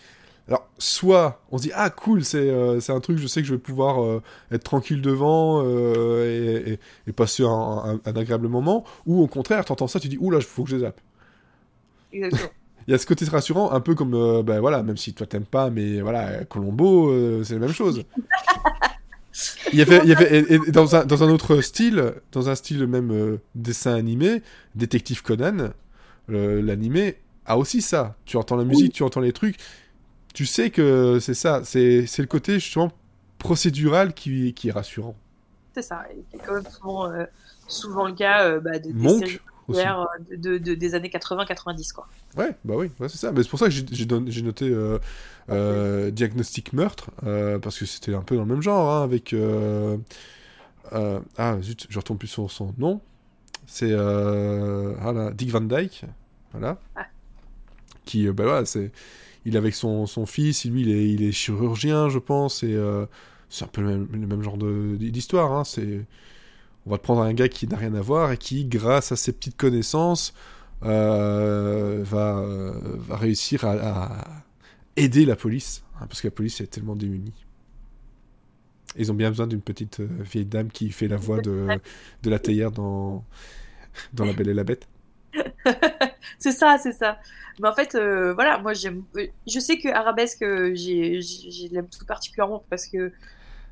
Alors, soit on se dit, ah, cool, c'est euh, un truc, je sais que je vais pouvoir euh, être tranquille devant euh, et, et- et passer un, un- un agréable moment, ou au contraire, t'entends ça, tu dis, ouh là, il faut que je zappe. exactement Il y a ce côté rassurant, un peu comme, bah, voilà, même si toi t'aimes pas, mais voilà, Colombo, c'est la même chose. Il y avait, il y avait et- et dans, un, dans un autre style, dans un style même euh, dessin animé, Détective Conan, euh, l'animé a aussi ça. Tu entends la musique, tu entends les trucs, tu sais que c'est ça. C'est le côté justement procédural qui, qui est rassurant. C'est ça, c'est quand même souvent, euh, souvent le cas euh, bah, de, des séries aussi. populaires, euh, de, de- des années 80-90. quoi. Ouais, bah oui, ouais, c'est ça. Mais c'est pour ça que j'ai- noté euh, euh, Diagnostic Meurtre, parce que c'était un peu dans le même genre, hein, avec... ah, zut, je retombe plus sur son nom. C'est ah là, Dick Van Dyke, voilà. Ah. Qui, bah voilà, c'est... Il est avec son, son fils, lui, il est, il est chirurgien, je pense, et c'est un peu le même, le même genre de- d'histoire, hein, c'est... On va te prendre un gars qui n'a rien à voir et qui, grâce à ses petites connaissances, euh, va, euh, va réussir à, aider la police, hein, parce que la police est tellement démunie. Ils ont bien besoin d'une petite euh, vieille dame qui fait la voix de, la théière dans, dans La Belle et la Bête. c'est ça, c'est ça. Mais en fait, voilà, moi j'aime. Je sais que Arabesque, euh, tout particulièrement parce que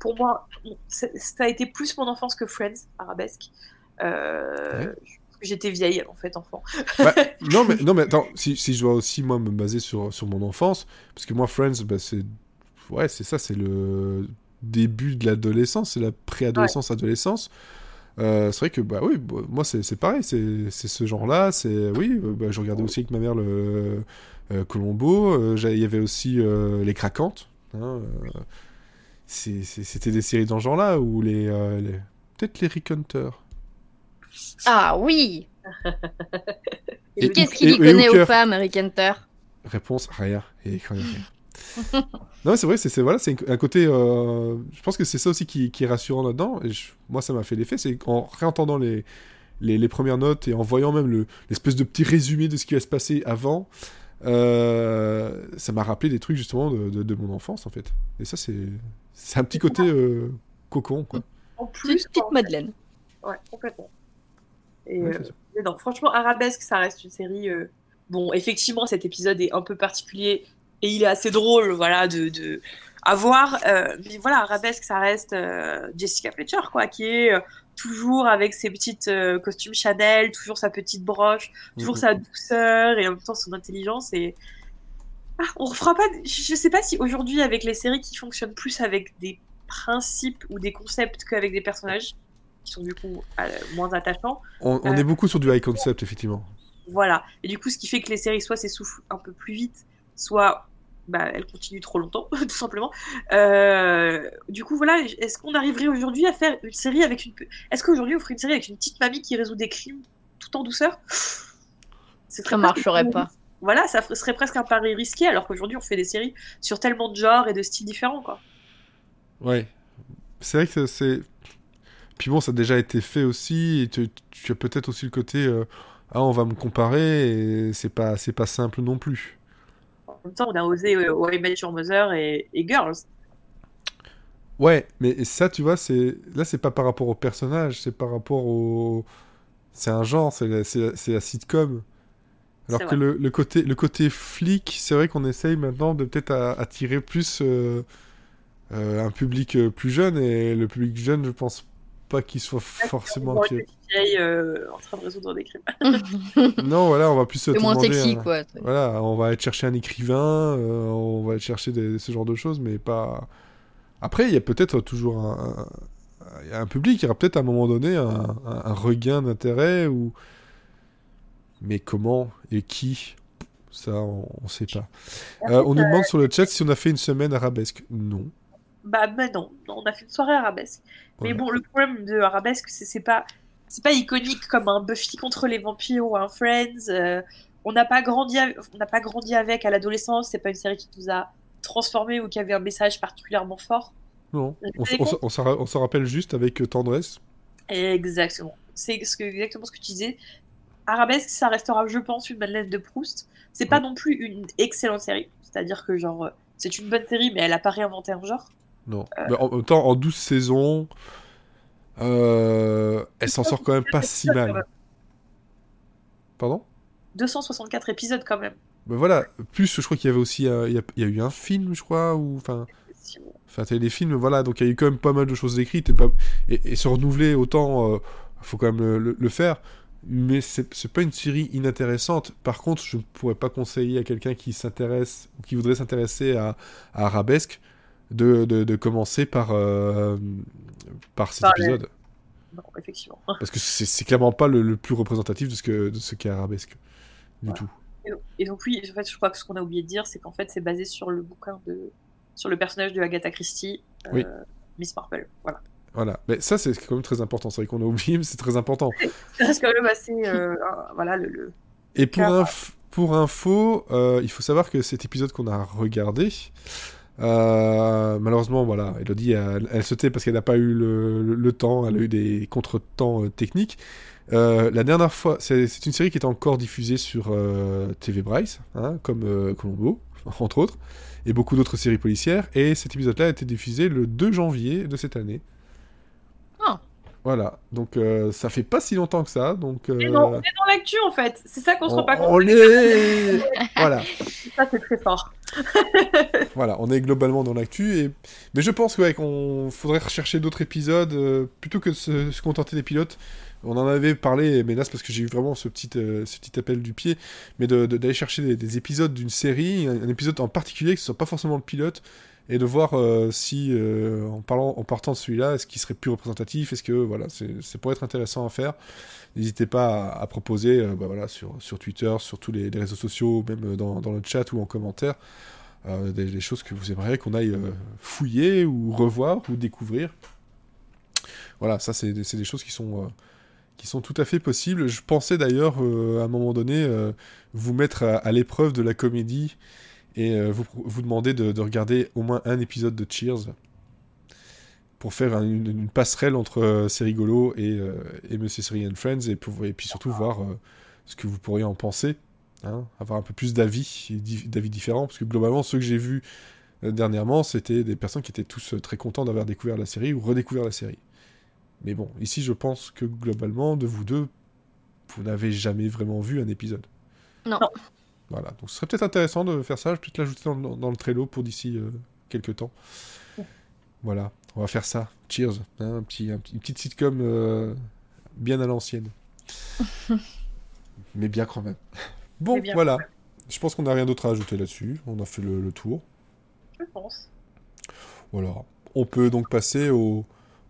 pour moi, ça a été plus mon enfance que Friends, Arabesque. Euh. J'étais vieille en fait, enfant. Bah, non, mais, non, mais attends, si, si je dois aussi, moi, me baser sur, sur mon enfance, parce que moi, Friends, bah, c'est. Ouais, c'est ça, c'est le début de l'adolescence, c'est la préadolescence, adolescence. Euh, c'est vrai que, bah oui, bah, moi, c'est c'est pareil, c'est c'est ce genre-là, c'est. Oui, euh, bah, je regardais aussi avec ma mère le. euh, Colombo, il y avait aussi Les Craquantes. hein, C'était des séries dans ce genre-là, ou les. euh, les- Peut-être les Rick Hunter? Ah oui Et Qu'est-ce qu'il y connaît aux femmes, Rick Hunter? Réponse rien. Et rien. non, c'est vrai, c'est voilà, c'est un côté. euh, je pense que c'est ça aussi qui, qui est rassurant là-dedans. Et je- moi, ça m'a fait l'effet, c'est qu'en réentendant les, les, les premières notes et en voyant même le- l'espèce de petit résumé de ce qui va se passer avant, euh, ça m'a rappelé des trucs justement de, de- de mon enfance en fait. Et ça, c'est c'est un petit côté euh, cocon, quoi. En plus, petite en- Madeleine. Ouais, complètement. Et, Ouais, euh, non, franchement, Arabesque, ça reste une série. euh, Bon, effectivement, cet épisode est un peu particulier et il est assez drôle, voilà, de, de... à voir. euh, mais voilà, Arabesque, ça reste euh, Jessica Fletcher, quoi, qui est euh, toujours avec ses petites euh, costumes Chanel, toujours sa petite broche, toujours Mhm. sa douceur et en même temps son intelligence. Et ah, on refera pas. Je je sais pas si aujourd'hui, avec les séries qui fonctionnent plus avec des principes ou des concepts qu'avec des personnages qui sont du coup euh, moins attachants. On, on Euh, est beaucoup sur du high concept, effectivement. Voilà. Et du coup, ce qui fait que les séries soit s'essoufflent un peu plus vite, soit bah, elles continuent trop longtemps, tout simplement. Euh, du coup, voilà. Est-ce qu'on arriverait aujourd'hui à faire une série avec une. Est-ce qu'aujourd'hui on ferait une série avec une petite mamie qui résout des crimes tout en douceur? Ça très marcherait pas. Voilà, ça serait presque un pari risqué, alors qu'aujourd'hui on fait des séries sur tellement de genres et de styles différents, quoi. Ouais. C'est vrai que c'est. Puis bon, ça a déjà été fait aussi, et tu, tu as peut-être aussi le côté. euh, ah, on va me comparer, et c'est pas, c'est pas simple non plus. Même temps, on a osé euh, I Met Your Mother et, et Girls. Ouais, mais ça, tu vois, c'est là, c'est pas par rapport au personnage, c'est par rapport au. C'est un genre, c'est la, c'est la- sitcom. Alors que le, le côté, le côté flic, c'est vrai qu'on essaye maintenant de peut-être attirer plus euh, euh, un public euh, plus jeune, et le public jeune, je pense pas qu'il soit forcément vieille euh, en train de résoudre des crimes. Non, voilà, on va plus se C'est moins demander sexy, un- quoi. Voilà, on va aller chercher un écrivain, euh, on va aller chercher des- ce genre de choses, mais pas. Après, il y a peut-être toujours un, public, il y aura peut-être à un moment donné un, un- un regain d'intérêt ou. Mais comment et qui? Ça, on, on sait pas. Euh, on nous demande sur le chat si on a fait une semaine arabesque. Non. Bah, bah non, non, on a fait une soirée arabesque. Mais Ouais. bon, le problème de arabesque, c'est c'est pas, c'est pas iconique comme un Buffy contre les vampires ou un Friends. euh, on n'a pas grandi, avec- on n'a pas grandi avec à l'adolescence. C'est pas une série qui nous a transformés ou qui avait un message particulièrement fort. Non. On, on, on s'en rappelle juste avec euh, tendresse. Exactement. C'est ce que, exactement ce que tu disais. Arabesque, ça restera, je pense, une Madeleine de Proust. C'est pas Ouais. non plus une excellente série. C'est-à-dire que, genre, euh, c'est une bonne série, mais elle a pas réinventé un genre. Non. Mais en même temps, en 12 saisons, euh, elle s'en sort quand même pas si mal. Pardon? 264 épisodes quand même. Ben voilà, plus je crois qu'il y avait aussi, euh, il y, a, il y a eu un film, je crois, ou enfin, enfin téléfilm, voilà, donc il y a eu quand même pas mal de choses écrites et, pas, et, et se renouveler autant, il faut quand même le, le- le faire. Mais c'est c'est pas une série inintéressante. Par contre, je ne pourrais pas conseiller à quelqu'un qui s'intéresse ou qui voudrait s'intéresser à, à Arabesque de, de, de commencer par, euh, par cet Par le- épisode. Non, effectivement. Parce que c'est c'est clairement pas le, le plus représentatif de ce que de qu'est Arabesque. Du tout. Et donc, et donc oui, en fait, je crois que ce qu'on a oublié de dire, c'est qu'en fait, c'est basé sur le bouquin de, sur le personnage de Agatha Christie, euh, Oui. Miss Marple. Voilà. Voilà. Mais ça, c'est quand même très important. C'est vrai qu'on a oublié, mais c'est très important. Ça reste quand même assez, euh, voilà, le, le- Et pour, inf- pour info, euh, il faut savoir que cet épisode qu'on a regardé, euh, malheureusement, voilà, Elodie, elle, elle se tait parce qu'elle n'a pas eu le, temps, elle a eu des contretemps euh, techniques. Euh, la dernière fois, c'est une série qui est encore diffusée sur euh, TV Bryce, hein, comme Colombo, entre autres, et beaucoup d'autres séries policières. Et cet épisode-là a été diffusé le 2 janvier de cette année. Voilà, donc euh, ça fait pas si longtemps que ça. Donc, euh, non, on est dans l'actu en fait. C'est ça qu'on se rend pas compte. on est Voilà. Ça, c'est très fort. Voilà, on est globalement dans l'actu. Et... Mais je pense ouais, qu'on faudrait rechercher d'autres épisodes euh, plutôt que de se, se contenter des pilotes. On en avait parlé, mais là c'est parce que j'ai eu vraiment ce petit, euh, ce petit appel du pied, mais de- de- d'aller chercher des, des épisodes d'une série, un, un épisode en particulier, que ce soit pas forcément le pilote, et de voir euh, si, euh, en, parlant, en partant de celui-là, est-ce qu'il serait plus représentatif, est-ce que, voilà, c'est pourrait être intéressant à faire. N'hésitez pas à, proposer euh, bah, voilà, sur, sur Twitter, sur tous les, réseaux sociaux, même dans, dans le chat ou en commentaire, des, choses que vous aimeriez qu'on aille fouiller ou revoir ou découvrir. Voilà, ça c'est des, des choses qui sont, qui sont tout à fait possibles. Je pensais d'ailleurs à un moment donné vous mettre à l'épreuve de la comédie et euh, vous, vous demander de, de regarder au moins un épisode de Cheers pour faire un- une, une passerelle entre euh, C'est rigolo et, euh, et Monsieur Seri and Friends et, pour- et puis surtout voir euh, ce que vous pourriez en penser, hein, avoir un peu plus d'avis, d'avis différents, parce que globalement ceux que j'ai vus euh, dernièrement c'était des personnes qui étaient tous euh, très contents d'avoir découvert la série ou redécouvert la série. Mais bon, ici je pense que globalement de vous deux, vous n'avez jamais vraiment vu un épisode. Non. Voilà, donc ce serait peut-être intéressant de faire ça, je vais peut-être l'ajouter dans, le- dans le Trello pour d'ici euh, quelques temps. Voilà, on va faire ça. Cheers. hein, un petit, un petit- une petite sitcom euh, bien à l'ancienne. Mais bien quand même. Bon, voilà. même. Je pense qu'on n'a rien d'autre à ajouter là-dessus. On a fait le, le tour. Je pense. Voilà. On peut donc passer aux,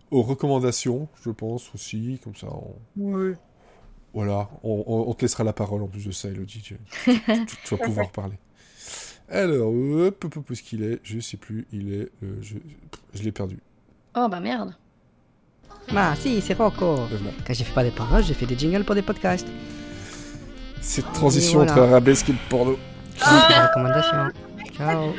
aux recommandations, je pense aussi. Comme ça, on... Oui. Voilà. On, on- on te laissera la parole en plus de ça, Elodie. Tu, tu- tu vas pouvoir parler. Alors, hop, hop, hop, où est-ce qu'il est? Je sais plus. Il est. euh, je je l'ai perdu. Oh bah merde. Ma si, c'est Rocco. Voilà. Quand je fais pas des paroles, je fais des jingles pour des podcasts. Cette transition voilà. entre arabesque et le porno. Des recommandations. Ciao.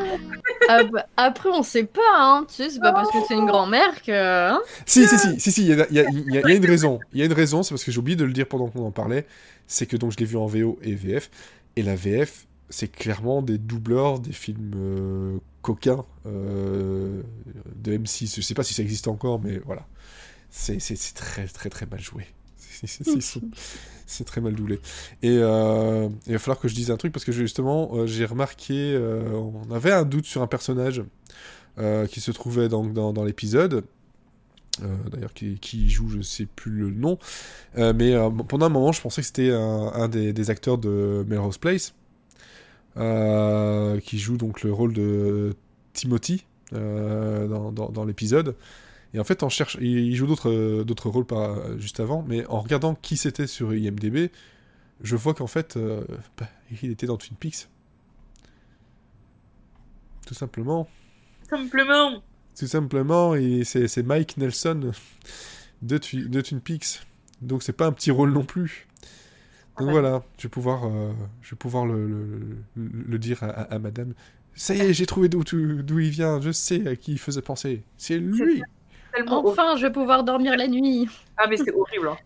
Ah bah, après, on sait pas, hein. Tu sais, c'est pas parce que c'est une grand-mère que. hein. Si, si, si, si, si, il y, a- il y a- il y a- il y a une raison. Il y a une raison, c'est parce que j'ai oublié de le dire pendant qu'on en parlait. C'est que donc je l'ai vu en VO et VF. Et la VF, c'est clairement des doubleurs des films euh, coquins euh, de M6. Je sais pas si ça existe encore, mais voilà. C'est c'est- c'est très, très, très mal joué. C'est- c'est- c'est- c'est- C'est très mal doublé. Et euh, il va falloir que je dise un truc parce que justement, euh, j'ai remarqué, euh, on avait un doute sur un personnage qui se trouvait dans, dans, l'épisode. D'ailleurs, qui, joue, je sais plus le nom. Mais pendant un moment, je pensais que c'était un, des, acteurs de Melrose Place, qui joue donc le rôle de Timothy dans l'épisode. Et en fait, en cherche, il, joue d'autres euh, d'autres rôles par, juste avant, mais en regardant qui c'était sur IMDb, je vois qu'en fait, euh, bah, il était dans Twin Peaks. Tout simplement. Simplement. Tout simplement, et c'est Mike Nelson de, Twi- de Twin Peaks. Donc c'est pas un petit rôle non plus. Donc Ouais. voilà, je vais pouvoir, euh, je vais pouvoir le, le- le- le dire à, à- à madame. Ça y est, j'ai trouvé d'où il vient, je sais à qui il faisait penser. C'est lui Tellement horrible. Enfin, je vais pouvoir dormir la nuit. Ah, mais c'est horrible. hein.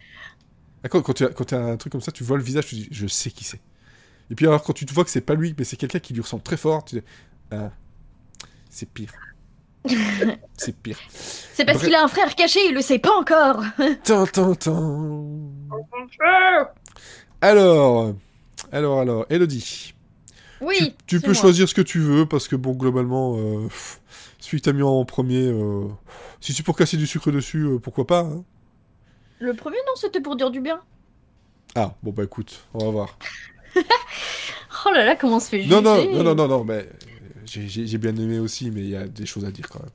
Ah, Quand, quand tu as, quand tu as un truc comme ça, tu vois le visage, tu dis, je sais qui c'est. Et puis alors, quand tu te vois que c'est pas lui, mais c'est quelqu'un qui lui ressemble très fort, tu dis, ah, c'est pire. c'est pire. C'est parce Bref. qu'il a un frère caché, il le sait pas encore. Tin, tin, tin. Alors, alors, alors, Elodie, Oui. tu, peux moi. choisir ce que tu veux, parce que bon, globalement, euh, pff, celui que t'as mis en premier, euh, si c'est pour casser du sucre dessus, euh, pourquoi pas. hein. Le premier, non, c'était pour dire du bien. Ah, bon bah écoute, on va voir. Oh là là, comment on se fait juger Non, non, non, non, non, non, mais j'ai- bien aimé aussi, mais il y a des choses à dire quand même.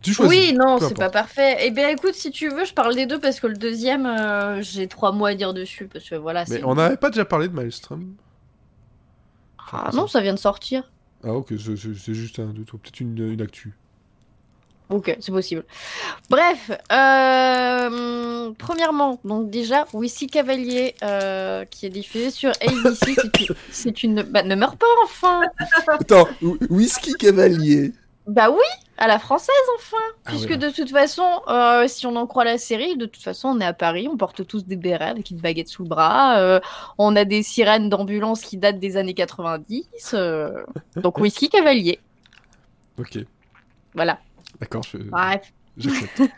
Tu choisis. Oui, non, c'est pas parfait. Eh bien, écoute, si tu veux, je parle des deux parce que le deuxième, euh, j'ai trois mots à dire dessus parce que voilà. Mais on n'avait pas déjà parlé de Maelstrom Ah non, ça vient de sortir. Ah ok, c'est juste un doute, peut-être une, une actu. Ok, c'est possible. Bref, euh, premièrement, donc déjà, Whisky Cavalier, euh, qui est diffusé sur ABC, c'est une-. Bah, ne meurs pas, enfin Attends, wh- whisky cavalier. Bah oui, à la française, enfin Ah Puisque ouais. de toute façon, euh, si on en croit la série, de toute façon, on est à Paris, on porte tous des bérets avec une baguette sous le bras, on a des sirènes d'ambulance qui datent des années 90, euh, donc Whisky Cavalier, Ok, voilà. D'accord, je- Bref.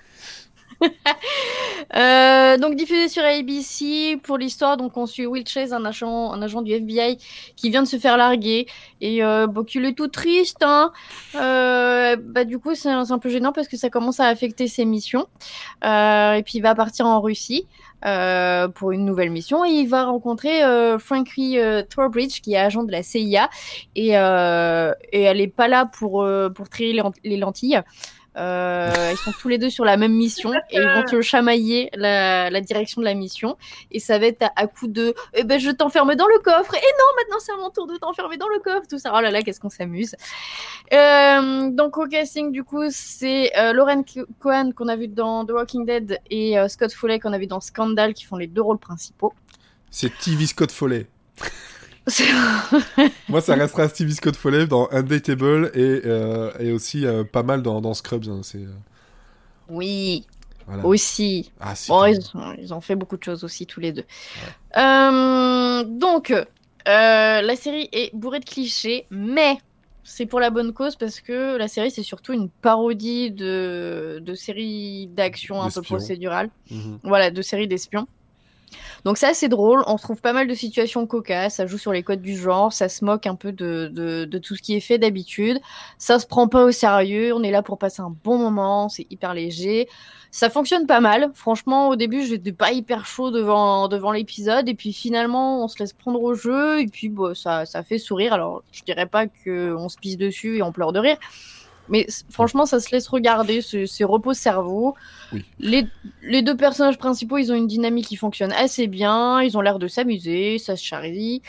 Euh, donc diffusé sur ABC pour l'histoire, donc on suit Will Chase, un agent, un agent du FBI qui vient de se faire larguer et euh, bon, qu'il est tout triste. Hein. Euh, bah du coup c'est un, c'est un peu gênant parce que ça commence à affecter ses missions. Euh, et puis il va partir en Russie euh, pour une nouvelle mission et il va rencontrer euh, Frankie euh, Trowbridge qui est agent de la CIA et, euh, et elle est pas là pour euh, pour trier les lentilles. Euh, ils sont tous les deux sur la même mission et ils vont te chamailler la, la direction de la mission. Et ça va être à, à coup de eh ben je t'enferme dans le coffre. Et non maintenant c'est à mon tour de t'enfermer dans le coffre. Tout ça. Oh là là qu'est-ce qu'on s'amuse. Euh, donc au casting du coup c'est euh, Lauren Co- Cohen qu'on a vu dans The Walking Dead et euh, Scott Foley qu'on a vu dans Scandal qui font les deux rôles principaux. C'est TV Scott Foley. Moi, ça restera Stevie Scott Foley dans Undateable et, euh, et aussi euh, pas mal dans, dans Scrubs. hein, c'est, oui voilà. aussi Ah, Bon, ils, ont- ils ont fait beaucoup de choses aussi, tous les deux. Euh, donc, la série est bourrée de clichés, mais c'est pour la bonne cause parce que la série, c'est surtout une parodie de, de séries d'action un peu procédurales. Mhm. Voilà, de séries d'espions. Donc c'est assez drôle, on trouve pas mal de situations cocasses, ça joue sur les codes du genre, ça se moque un peu de, de, tout ce qui est fait d'habitude, ça se prend pas au sérieux, on est là pour passer un bon moment, c'est hyper léger, ça fonctionne pas mal, franchement au début j'étais pas hyper chaud devant, devant l'épisode, et puis finalement on se laisse prendre au jeu, et puis bon, ça, ça fait sourire, alors je dirais pas qu'on se pisse dessus et on pleure de rire, mais franchement ça se laisse regarder, c'est repose-cerveau, Oui. les, les deux personnages principaux, ils ont une dynamique qui fonctionne assez bien. Ils ont l'air de s'amuser, ça se charrie.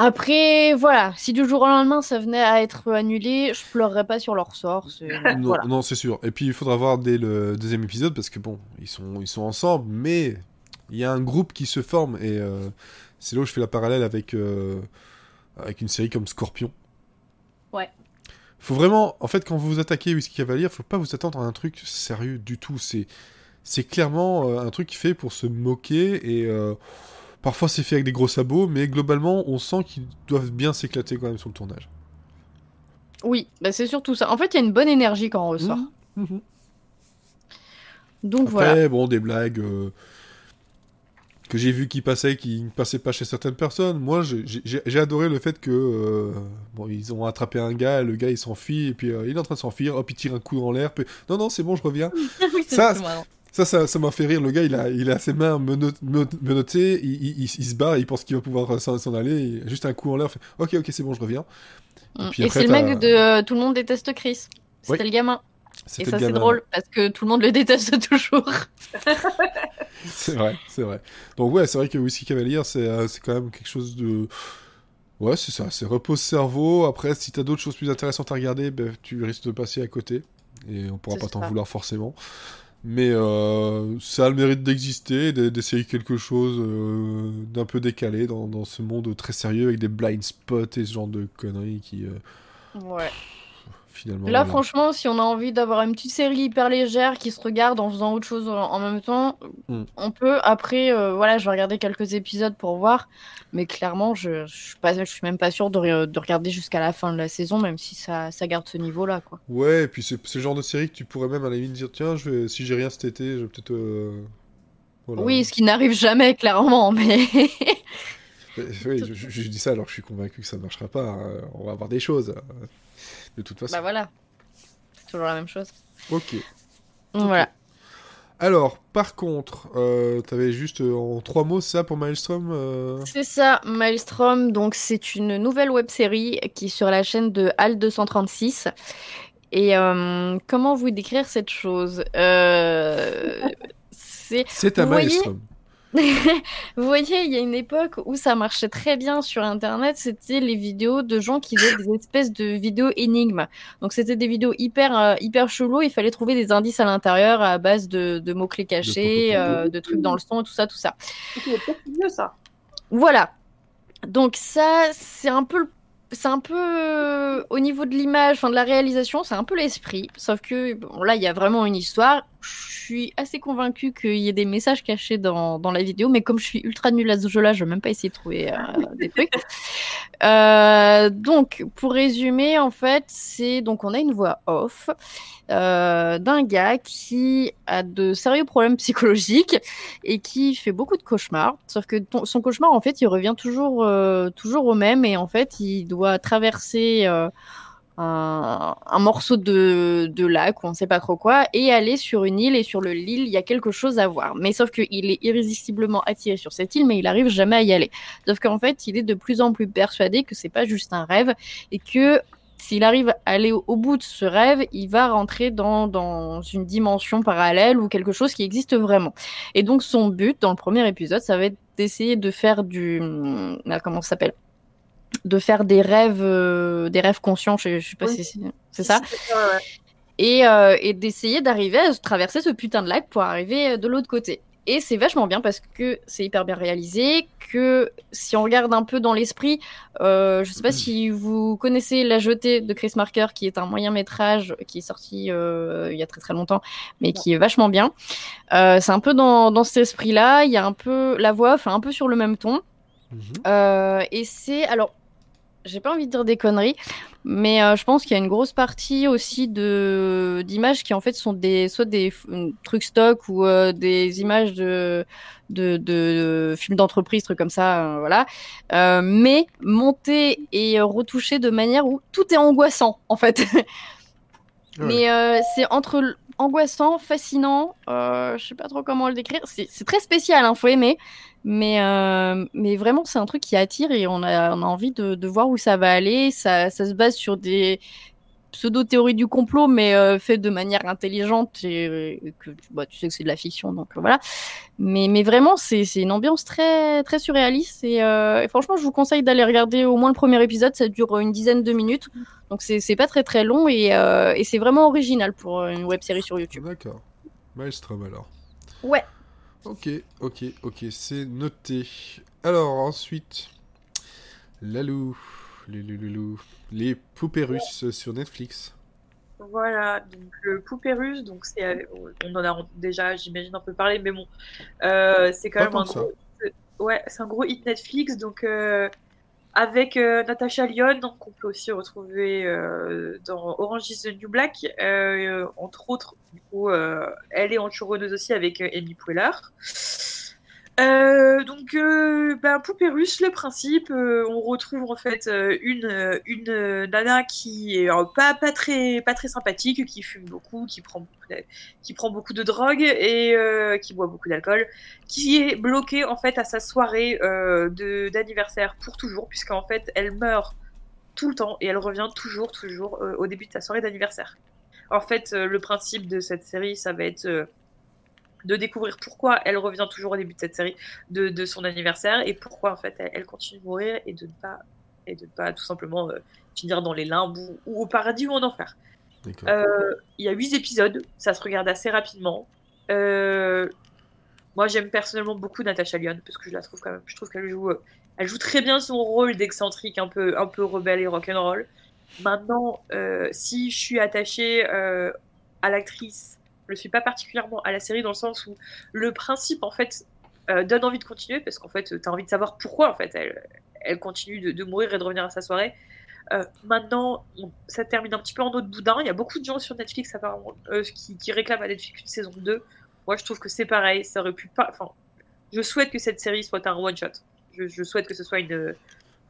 Après, voilà, si du jour au lendemain ça venait à être annulé, je pleurerais pas sur leur sort. Non, voilà. non, c'est sûr. Et puis il faudra voir dès le deuxième épisode parce que bon, ils sont, ils sont ensemble, mais il y a un groupe qui se forme et euh, c'est là où je fais la parallèle avec, euh, avec une série comme Scorpion. Faut vraiment, en fait, quand vous vous attaquez Whisky Cavalier, faut pas vous attendre à un truc sérieux du tout. C'est, c'est clairement euh, un truc fait pour se moquer et euh, parfois c'est fait avec des gros sabots, mais globalement on sent qu'ils doivent bien s'éclater quand même sur le tournage. Oui, bah c'est surtout ça. En fait, il y a une bonne énergie quand on ressort. Mhm, mhm. Donc Après, voilà. bon, des blagues. euh, que j'ai vu qui passait, qui ne passait pas chez certaines personnes. Moi, j'ai- adoré le fait que euh, bon, ils ont attrapé un gars, le gars il s'enfuit et puis euh, il est en train de s'enfuir, hop il tire un coup dans l'air, puis non non c'est bon je reviens. Oui, Ça. Ça, ça, ça m'a fait rire. Le gars, il a, il a ses mains meno- meno- menottées, il, il, il- il se bat, il pense qu'il va pouvoir s'en aller. juste un coup en l'air, fait Ok, ok, c'est bon, je reviens. Mm. Et après, c'est le mec de euh, Tout le monde déteste Chris. C'était Oui. le gamin. Et ça, c'est drôle parce que tout le monde le déteste toujours. C'est vrai, c'est vrai. Donc, ouais, c'est vrai que Whisky Cavalier, c'est euh, c'est quand même quelque chose de. Ouais, c'est ça, c'est repose-cerveau. Après, si t'as d'autres choses plus intéressantes à regarder, ben, tu risques de passer à côté. Et on pourra pas t'en vouloir forcément. Mais euh, ça a le mérite d'exister, d'e- d'essayer quelque chose euh, d'un peu décalé dans, dans ce monde très sérieux avec des blind spots et ce genre de conneries qui euh, Ouais. Finalement. Là, voilà. franchement, si on a envie d'avoir une petite série hyper légère qui se regarde en faisant autre chose en même temps, Mm. on peut. Après, euh, voilà, je vais regarder quelques épisodes pour voir. Mais clairement, je, je suis pas, je suis même pas sûre de, re- de regarder jusqu'à la fin de la saison, même si ça, ça garde ce niveau-là, quoi. Ouais, et puis c'est le genre de série que tu pourrais même à la limite dire tiens, je vais, si j'ai rien cet été, je vais peut-être. euh, voilà. Oui, ce qui n'arrive jamais, clairement, mais. Oui, je, je- je dis ça alors que je suis convaincu que ça ne marchera pas. hein. On va avoir des choses. De toute façon. bah voilà. Toujours la même chose. Ok. Voilà. Alors, par contre, euh, t'avais juste euh, en trois mots ça pour Maelstrom euh, C'est ça, Maelstrom. Donc, c'est une nouvelle web série qui est sur la chaîne de HAL 236. Et euh, comment vous décrire cette chose? C'est voyez Maelstrom. Vous voyez, il y a une époque où ça marchait très bien sur Internet, c'était les vidéos de gens qui faisaient des espèces de vidéos énigmes. Donc c'était des vidéos hyper euh, hyper chelou, il fallait trouver des indices à l'intérieur à base de, de mots-clés cachés, euh, de trucs dans le son, tout ça, tout ça. C'est peut-être mieux ça. Voilà. Donc ça, c'est un peu le- c'est un peu euh, au niveau de l'image, enfin de la réalisation, c'est un peu l'esprit. Sauf que bon, là, il y a vraiment une histoire. Je suis assez convaincue qu'il y ait des messages cachés dans, dans la vidéo, mais comme je suis ultra nulle à ce jeu-là, je vais même pas essayer de trouver euh, des trucs. Euh, donc, pour résumer, en fait, c'est donc on a une voix off euh, d'un gars qui a de sérieux problèmes psychologiques et qui fait beaucoup de cauchemars. Sauf que ton- son cauchemar, en fait, il revient toujours, toujours au même et en fait, il doit traverser euh, un, morceau de, lac ou on ne sait pas trop quoi et aller sur une île et sur le il y a quelque chose à voir. Mais sauf qu'il est irrésistiblement attiré sur cette île, mais il arrive jamais à y aller. Sauf qu'en fait, il est de plus en plus persuadé que c'est pas juste un rêve et que s'il arrive à aller au, bout de ce rêve, il va rentrer dans, dans une dimension parallèle ou quelque chose qui existe vraiment. Et donc son but dans le premier épisode, ça va être d'essayer de faire du ah, comment ça s'appelle? De faire des rêves euh, des rêves conscients, je, je sais pas Oui. si c'est ça Ouais, et, euh, et d'essayer d'arriver à se traverser ce putain de lac pour arriver euh, de l'autre côté. Et c'est vachement bien parce que c'est hyper bien réalisé, que si on regarde un peu dans l'esprit, euh, je sais pas si vous connaissez La Jetée de Chris Marker, qui est un moyen métrage qui est sorti euh, il y a très très longtemps, mais qui est vachement bien. Euh, c'est un peu dans, dans cet esprit-là, il y a un peu la voix, enfin un peu sur le même ton. Mhm. Euh, et c'est alors, j'ai pas envie de dire des conneries, mais euh, je pense qu'il y a une grosse partie aussi de d'images qui en fait sont des soit des trucs stock ou euh, des images de de, de, films d'entreprise, trucs comme ça, euh, voilà. Mais montées et retouchées de manière où tout est angoissant en fait. Mais c'est entre angoissant, fascinant, euh, je sais pas trop comment le décrire. C'est très spécial, hein, faut aimer. Mais, euh, mais vraiment, c'est un truc qui attire et on a, on a envie de, de voir où ça va aller. Ça, ça se base sur des pseudo-théories du complot, mais euh, fait de manière intelligente et euh, que bah, tu sais que c'est de la fiction, donc euh, voilà. Mais, mais vraiment, c'est une ambiance très, très surréaliste et, euh, et franchement, je vous conseille d'aller regarder au moins le premier épisode. Ça dure une dizaine de minutes, donc c'est c'est pas très très long et, euh, et c'est vraiment original pour une web série sur YouTube. D'accord. Maelstrom alors. Ouais. Ok, ok, ok, c'est noté. Alors ensuite, Lalou, les, poupées russes sur Netflix. Voilà, donc le poupée russe, donc c'est, euh, on en a déjà, j'imagine, un peu parlé, mais bon, euh, c'est quand Pas même un gros, c'est- ouais, c'est un gros hit Netflix, donc euh, avec euh, Natasha Lyon, qu'on peut aussi retrouver dans Orange is the New Black, entre autres, du coup, elle est en aussi avec Amy Poehler. Euh, donc, euh, bah, Poupée Russe, le principe, euh, on retrouve en fait euh, une, une nana qui est pas, très, sympathique, qui fume beaucoup, qui prend qui prend beaucoup de drogue et qui boit beaucoup d'alcool, qui est bloquée en fait à sa soirée d'anniversaire pour toujours, puisqu'en fait elle meurt tout le temps et elle revient toujours, toujours au début de sa soirée d'anniversaire. En fait, le principe de cette série, ça va être de découvrir pourquoi elle revient toujours au début de cette série de, de son anniversaire et pourquoi en fait elle, elle continue de mourir et de ne pas et de ne pas tout simplement euh, finir dans les limbes ou, ou au paradis ou en enfer. Euh, Il y a huit épisodes, ça se regarde assez rapidement. Euh, moi, j'aime personnellement beaucoup Natasha Lyon parce que je la trouve quand même, je trouve qu'elle joue, elle joue très bien son rôle d'excentrique, un peu, un peu rebelle et rock'n'roll. Maintenant, si je suis attachée à l'actrice, je ne suis pas particulièrement à la série dans le sens où le principe en fait euh, donne envie de continuer parce qu'en fait, tu as envie de savoir pourquoi en fait elle, elle continue de, de mourir et de revenir à sa soirée. Euh, maintenant, on- ça termine un petit peu en autre boudin. Il y a beaucoup de gens sur Netflix apparemment euh, qui, qui réclament à Netflix une saison 2. Moi, je trouve que c'est pareil. Ça aurait pu pas. Enfin, je souhaite que cette série soit un one shot. Je, je souhaite que ce soit une,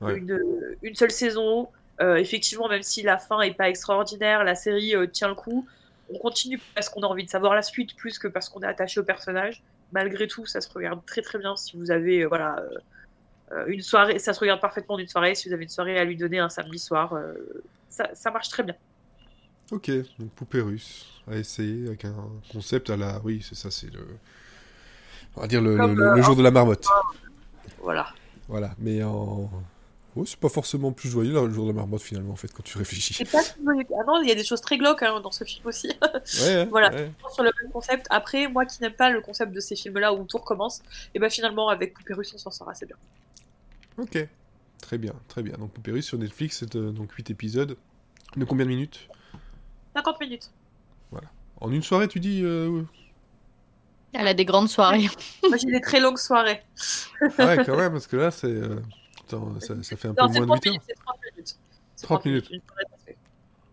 Ouais. une, une seule saison. Effectivement, même si la fin est pas extraordinaire, la série tient le coup. On continue parce qu'on a envie de savoir la suite plus que parce qu'on est attaché au personnage. Malgré tout, ça se regarde très très bien si vous avez euh, voilà euh, euh, une soirée, ça se regarde parfaitement d'une soirée. Si vous avez une soirée à lui donner un samedi soir, euh, ça, ça marche très bien. Ok, donc poupée russe à essayer avec un concept à la. Oui, c'est ça, c'est le. On va dire le, Comme, le- le- le jour de la marmotte. Voilà. Voilà, mais en. C'est pas forcément plus joyeux le jour de la marmotte finalement en fait quand tu réfléchis. C'est pas. Ah non, il y a des choses très glauques hein, dans ce film aussi. Ouais, Voilà. ouais. sur le même concept. Après, moi qui n'aime pas le concept de ces films-là où tout recommence, et ben finalement avec Poupée Russe on s'en sort assez bien. Ok, très bien, très bien. Donc poupée russe sur Netflix, c'est euh, donc 8 épisodes. De combien de minutes? 50 minutes. En une soirée, tu dis euh, Elle a des grandes soirées. Moi j'ai des très longues soirées. Ah ouais, quand même, parce que là, c'est. euh, ça, ça fait un peu Non, moins de 30 8 heures. minutes. C'est 30 minutes. C'est 30 minutes. Une soirée passée.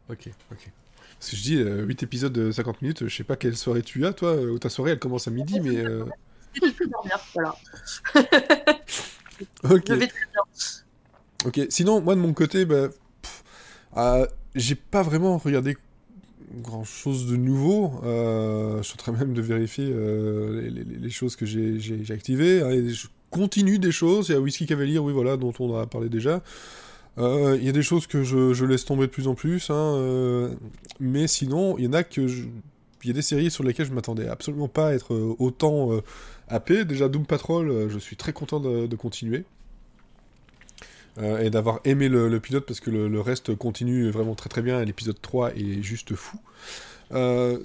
Ok, ok. Parce que je dis, euh, 8 épisodes de 50 minutes, je sais pas quelle soirée tu as, toi, euh, ou ta soirée elle commence à midi, mais. euh, dormir, voilà. Ok. Sinon, moi de mon côté, bah, euh, j'ai pas vraiment regardé grand chose de nouveau. Euh, je suis en train même de vérifier euh, les, les- les choses que j'ai activées. hein, et je continue des choses. Il y a Whisky Cavalier, oui, voilà, dont on a parlé déjà. Euh, Il y a des choses que je, laisse tomber de plus en plus. hein, euh, mais sinon, il y en a que Il y a des séries sur lesquelles je m'attendais absolument pas à être euh, autant euh. Déjà, Doom Patrol, je suis très content de, continuer. Et d'avoir aimé le, pilote parce que le, reste continue vraiment très très bien l'épisode 3 est juste fou.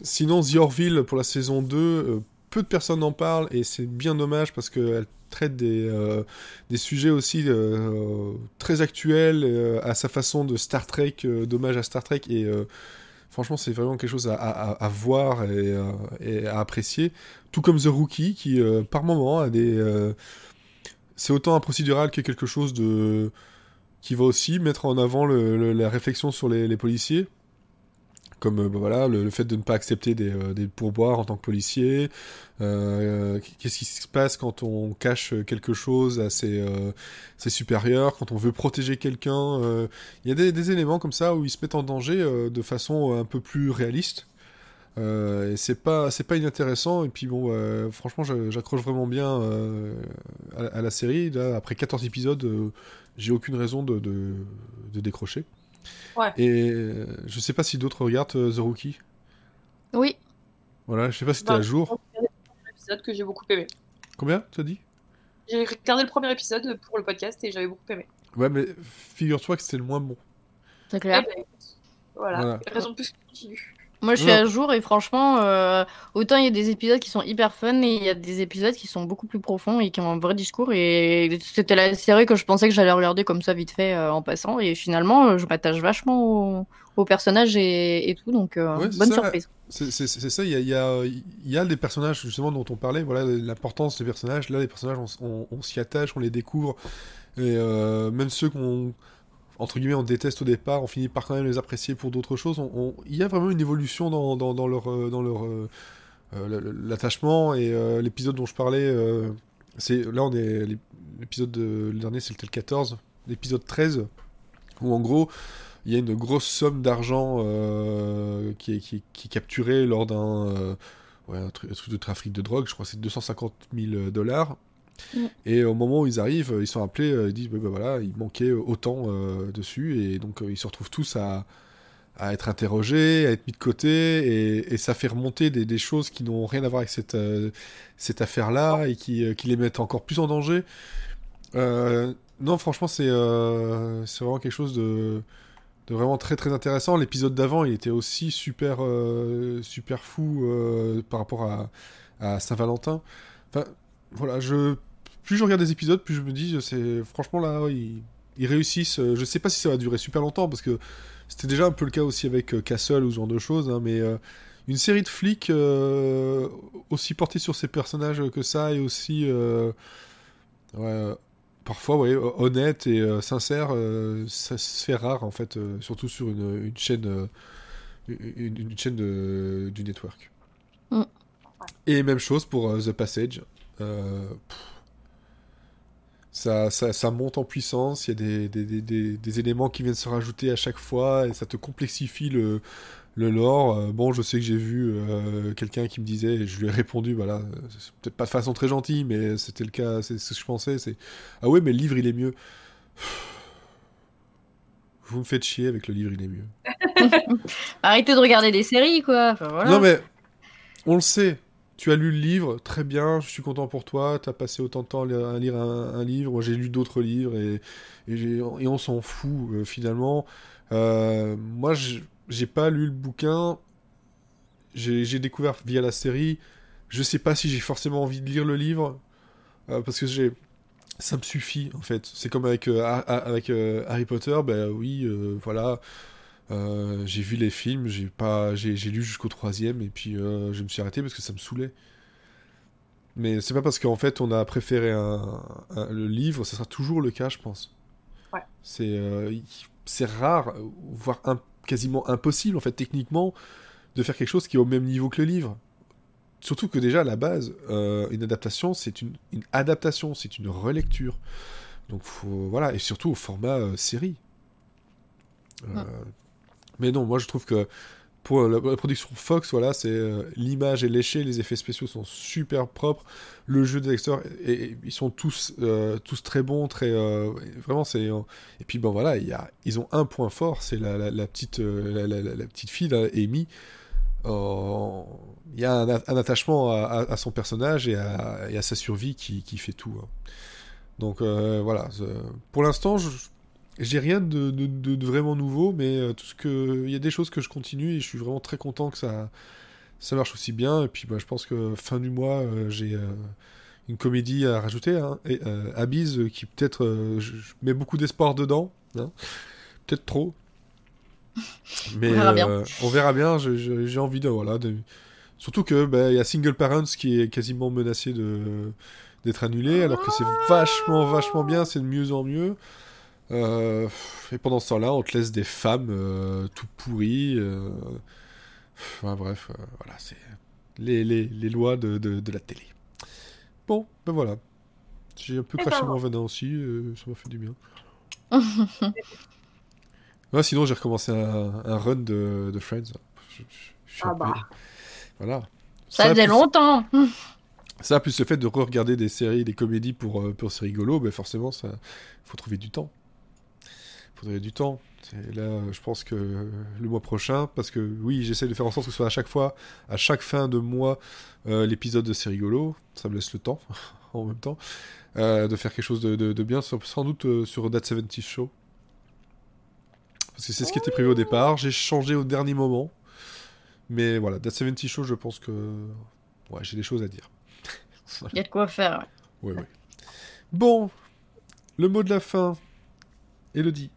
Sinon, The Orville pour la saison 2, euh, peu de personnes en parlent et c'est bien dommage parce qu'elle traite des, euh, des sujets aussi euh, très actuels euh, à sa façon de Star Trek, d'hommage à Star Trek et franchement c'est vraiment quelque chose à, à- voir et, à apprécier. Tout comme The Rookie qui par moment a des... c'est autant un procédural que quelque chose de qui va aussi mettre en avant la réflexion sur les policiers comme euh, bah voilà le, fait de ne pas accepter des, euh, pourboires en tant que policier euh, qu'est-ce qui se passe quand on cache quelque chose à ses, supérieurs quand on veut protéger quelqu'un il y a des, éléments comme ça où ils se mettent en danger de façon un peu plus réaliste. Et c'est pas c'est pas inintéressant. Et puis bon franchement j'accroche vraiment bien à, la série. Après 14 épisodes j'ai aucune raison de décrocher Ouais. et euh, je sais pas si d'autres regardent euh, The Rookie Oui. voilà je sais pas si t'es Bah, à jour j'ai regardé le premier épisode que j'ai beaucoup aimé. combien tu as dit? J'ai regardé le premier épisode pour le podcast et j'avais beaucoup aimé. ouais mais figure-toi que c'était le moins bon C'est Eh clair. ben, écoute, voilà. Voilà. Raison de plus que je continue. Moi, je suis Non. à jour et franchement, euh, autant il y a des épisodes qui sont hyper fun et il y a des épisodes qui sont beaucoup plus profonds et qui ont un vrai discours. Et c'était la série que je pensais que j'allais regarder comme ça vite fait euh, en passant. Et finalement, euh, je m'attache vachement au, au personnage et, et tout. Donc, euh, Ouais, bonne ça. surprise. C'est ça, il y a, y, a, il y a des personnages justement dont on parlait, voilà l'importance des personnages. Là, les personnages, on, on- on s'y attache, on les découvre, et même ceux qu'on entre guillemets on déteste au départ, on finit par quand même les apprécier pour d'autres choses. Il y a vraiment une évolution dans, leur, euh, euh, euh, l'attachement et l'épisode dont je parlais. c'est là on est l'épisode de- le dernier c'était le 14, l'épisode 13 où en gros il y a une grosse somme d'argent qui, est, capturée lors d'un truc, truc de trafic de drogue, je crois que c'est 250 000 dollars. Mm. Et au moment où ils arrivent, ils sont appelés, euh, ils disent bah, bah, voilà, il manquait autant euh, dessus, et donc euh, ils se retrouvent tous à, être interrogés, à être mis de côté, et, ça fait remonter des, choses qui n'ont rien à voir avec cette, euh, affaire-là, et qui, euh, les mettent encore plus en danger. Euh, non, franchement, c'est euh, vraiment quelque chose de, vraiment très très intéressant. L'épisode d'avant, il était aussi super, euh, super fou euh, par rapport à, à Saint-Valentin. Enfin, voilà, je, plus je regarde des épisodes, plus je me dis, c'est franchement là, ils, ils réussissent. Euh, Je sais pas si ça va durer super longtemps parce que c'était déjà un peu le cas aussi avec euh, Castle ou ce genre de choses, hein, mais euh, une série de flics euh, aussi portée sur ces personnages que ça et aussi euh, ouais, parfois ouais, honnête et euh, sincère, euh, ça se fait rare en fait, euh, surtout sur une, une chaîne, euh, une, une chaîne de- du network. Mm. Et même chose pour euh, The Passage. Euh, pff, ça, ça, ça monte en puissance, il y a des, des, des, des- éléments qui viennent se rajouter à chaque fois et ça te complexifie le, le lore. Euh, bon, je sais que j'ai vu euh, quelqu'un qui me disait, et je lui ai répondu, voilà, c'est peut-être pas de façon très gentille, mais c'était le cas, c'est ce que je pensais, c'est Ah ouais, mais le livre il est mieux. Vous me faites chier avec le livre, il est mieux. Arrêtez de regarder des séries, quoi. Enfin, voilà. Non mais, on le sait. Tu as lu le livre, très bien, je suis content pour toi. Tu as passé autant de temps à lire, un, livre. Moi, j'ai lu d'autres livres et, et, et on s'en fout euh, finalement. Euh, moi, j'ai pas lu le bouquin. J'ai découvert via la série. Je sais pas si j'ai forcément envie de lire le livre euh, parce que j'ai ça me suffit en fait. C'est comme avec, euh, avec Harry Potter, ben oui, voilà. Euh, j'ai vu les films, j'ai pas, j'ai lu jusqu'au troisième et puis euh, je me suis arrêté parce que ça me saoulait. Mais c'est pas parce qu'en fait on a préféré un, un- le livre, ça sera toujours le cas, je pense. Ouais. C'est euh, c'est rare, voire im- quasiment impossible en fait techniquement de faire quelque chose qui est au même niveau que le livre. Surtout que déjà à la base, une adaptation, c'est une, une adaptation, c'est une relecture. Donc faut, voilà, et surtout au format série. Ouais. Mais non, moi je trouve que pour la, la production Fox, voilà, c'est euh, l'image est léchée, les effets spéciaux sont super propres, le jeu des acteurs, et, ils sont tous euh, tous très bons, très euh, vraiment c'est euh, et puis bon voilà, il y a, ils ont un point fort, c'est la, petite euh, la, petite fille là, Amy. Euh, Il y a un, attachement à, son personnage et à, sa survie qui, fait tout. hein. Donc euh, voilà, pour l'instant, je j'ai rien de, de- de- de vraiment nouveau, mais euh, tout ce que il y a des choses que je continue et je suis vraiment très content que ça ça marche aussi bien. Et puis bah, je pense que fin du mois, euh, j'ai euh, une comédie à rajouter, hein, et, Abyss, qui peut-être je, je mets beaucoup d'espoir dedans, hein. peut-être trop. Mais On verra bien. on verra bien. J'ai envie de voilà. Surtout que bah, il y a Single Parents qui est quasiment menacé de d'être annulé, alors que c'est vachement vachement bien, c'est de mieux en mieux. Euh, et pendant ce temps-là, on te laisse des femmes euh, tout pourries. euh, enfin, bref, voilà, c'est les, les, les lois de, de, de la télé. Bon, ben voilà. J'ai un peu Eh craché ben, mon venin aussi, ça m'a fait du bien. Ouais, sinon, j'ai recommencé un, un run de, de Friends. Je- je- je suis Ah bah. Voilà. Ça faisait plus- longtemps. ça, plus le fait de re-regarder des séries, des comédies pour, pour c'est rigolo, ben forcément, ça faut trouver du temps. Trouver du temps. Et là, je pense que le mois prochain, parce que oui, j'essaie de faire en sorte que ce soit à chaque fois, à chaque fin de mois, euh, l'épisode de C'est rigolo. Ça me laisse le temps, en même temps, euh, de faire quelque chose de, de- de bien, sans sans doute euh, sur That 70 Show. Parce que c'est ce qui était prévu au départ. J'ai changé au dernier moment. Mais voilà, That 70 Show, je pense que ouais, j'ai des choses à dire. Il y a de quoi faire. Oui, oui. Bon, le mot de la fin. Elodie.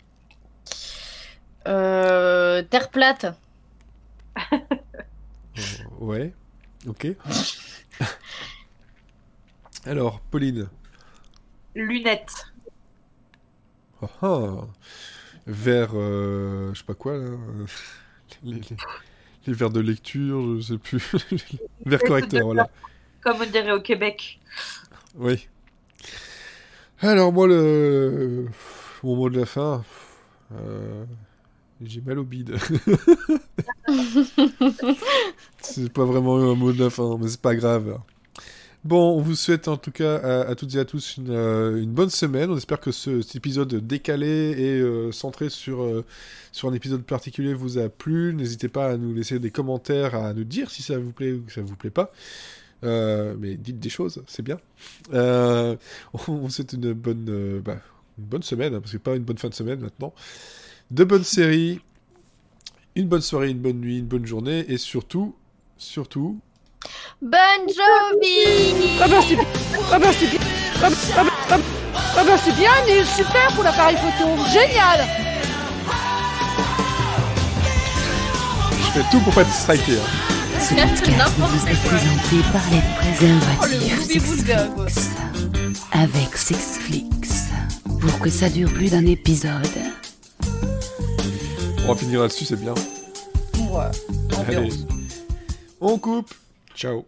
Euh, Terre plate. Ouais, ok. Alors, Pauline. Lunettes. Ah, ah. Vers, euh, je sais pas quoi, là. Les, les, les vers de lecture, je sais plus. vers correcteur, voilà. Comme on dirait au Québec. Oui. Alors moi le mon mot de la fin, euh, j'ai mal au bide. c'est pas vraiment un mot de la fin, mais c'est pas grave. Bon, on vous souhaite en tout cas à, à toutes et à tous une, euh, une bonne semaine. On espère que ce, cet épisode décalé et euh, centré sur, euh, sur un épisode particulier vous a plu. N'hésitez pas à nous laisser des commentaires, à nous dire si ça vous plaît ou que ça vous plaît pas. Mais dites des choses, c'est bien. On vous souhaite une bonne, bah, une bonne semaine, hein, parce que pas une bonne fin de semaine maintenant. De bonnes séries, une bonne soirée, une bonne nuit, une bonne journée, et surtout, surtout, Bon Jovi Ah bah c'est bien Ah bah c'est bien Ah bah, ah bah, ah bah, ah bah, c'est bien, Nils, super pour l'appareil photo Génial je fais tout pour pas être striké. hein. Ce podcast N'importe vous est quoi. présenté par les Oh, le préservatifs. Sexflix. Avec Sexflix. Pour que ça dure plus d'un épisode. On va finir là-dessus, c'est bien. Ouais. Allez, Ambiance. on coupe. Ciao.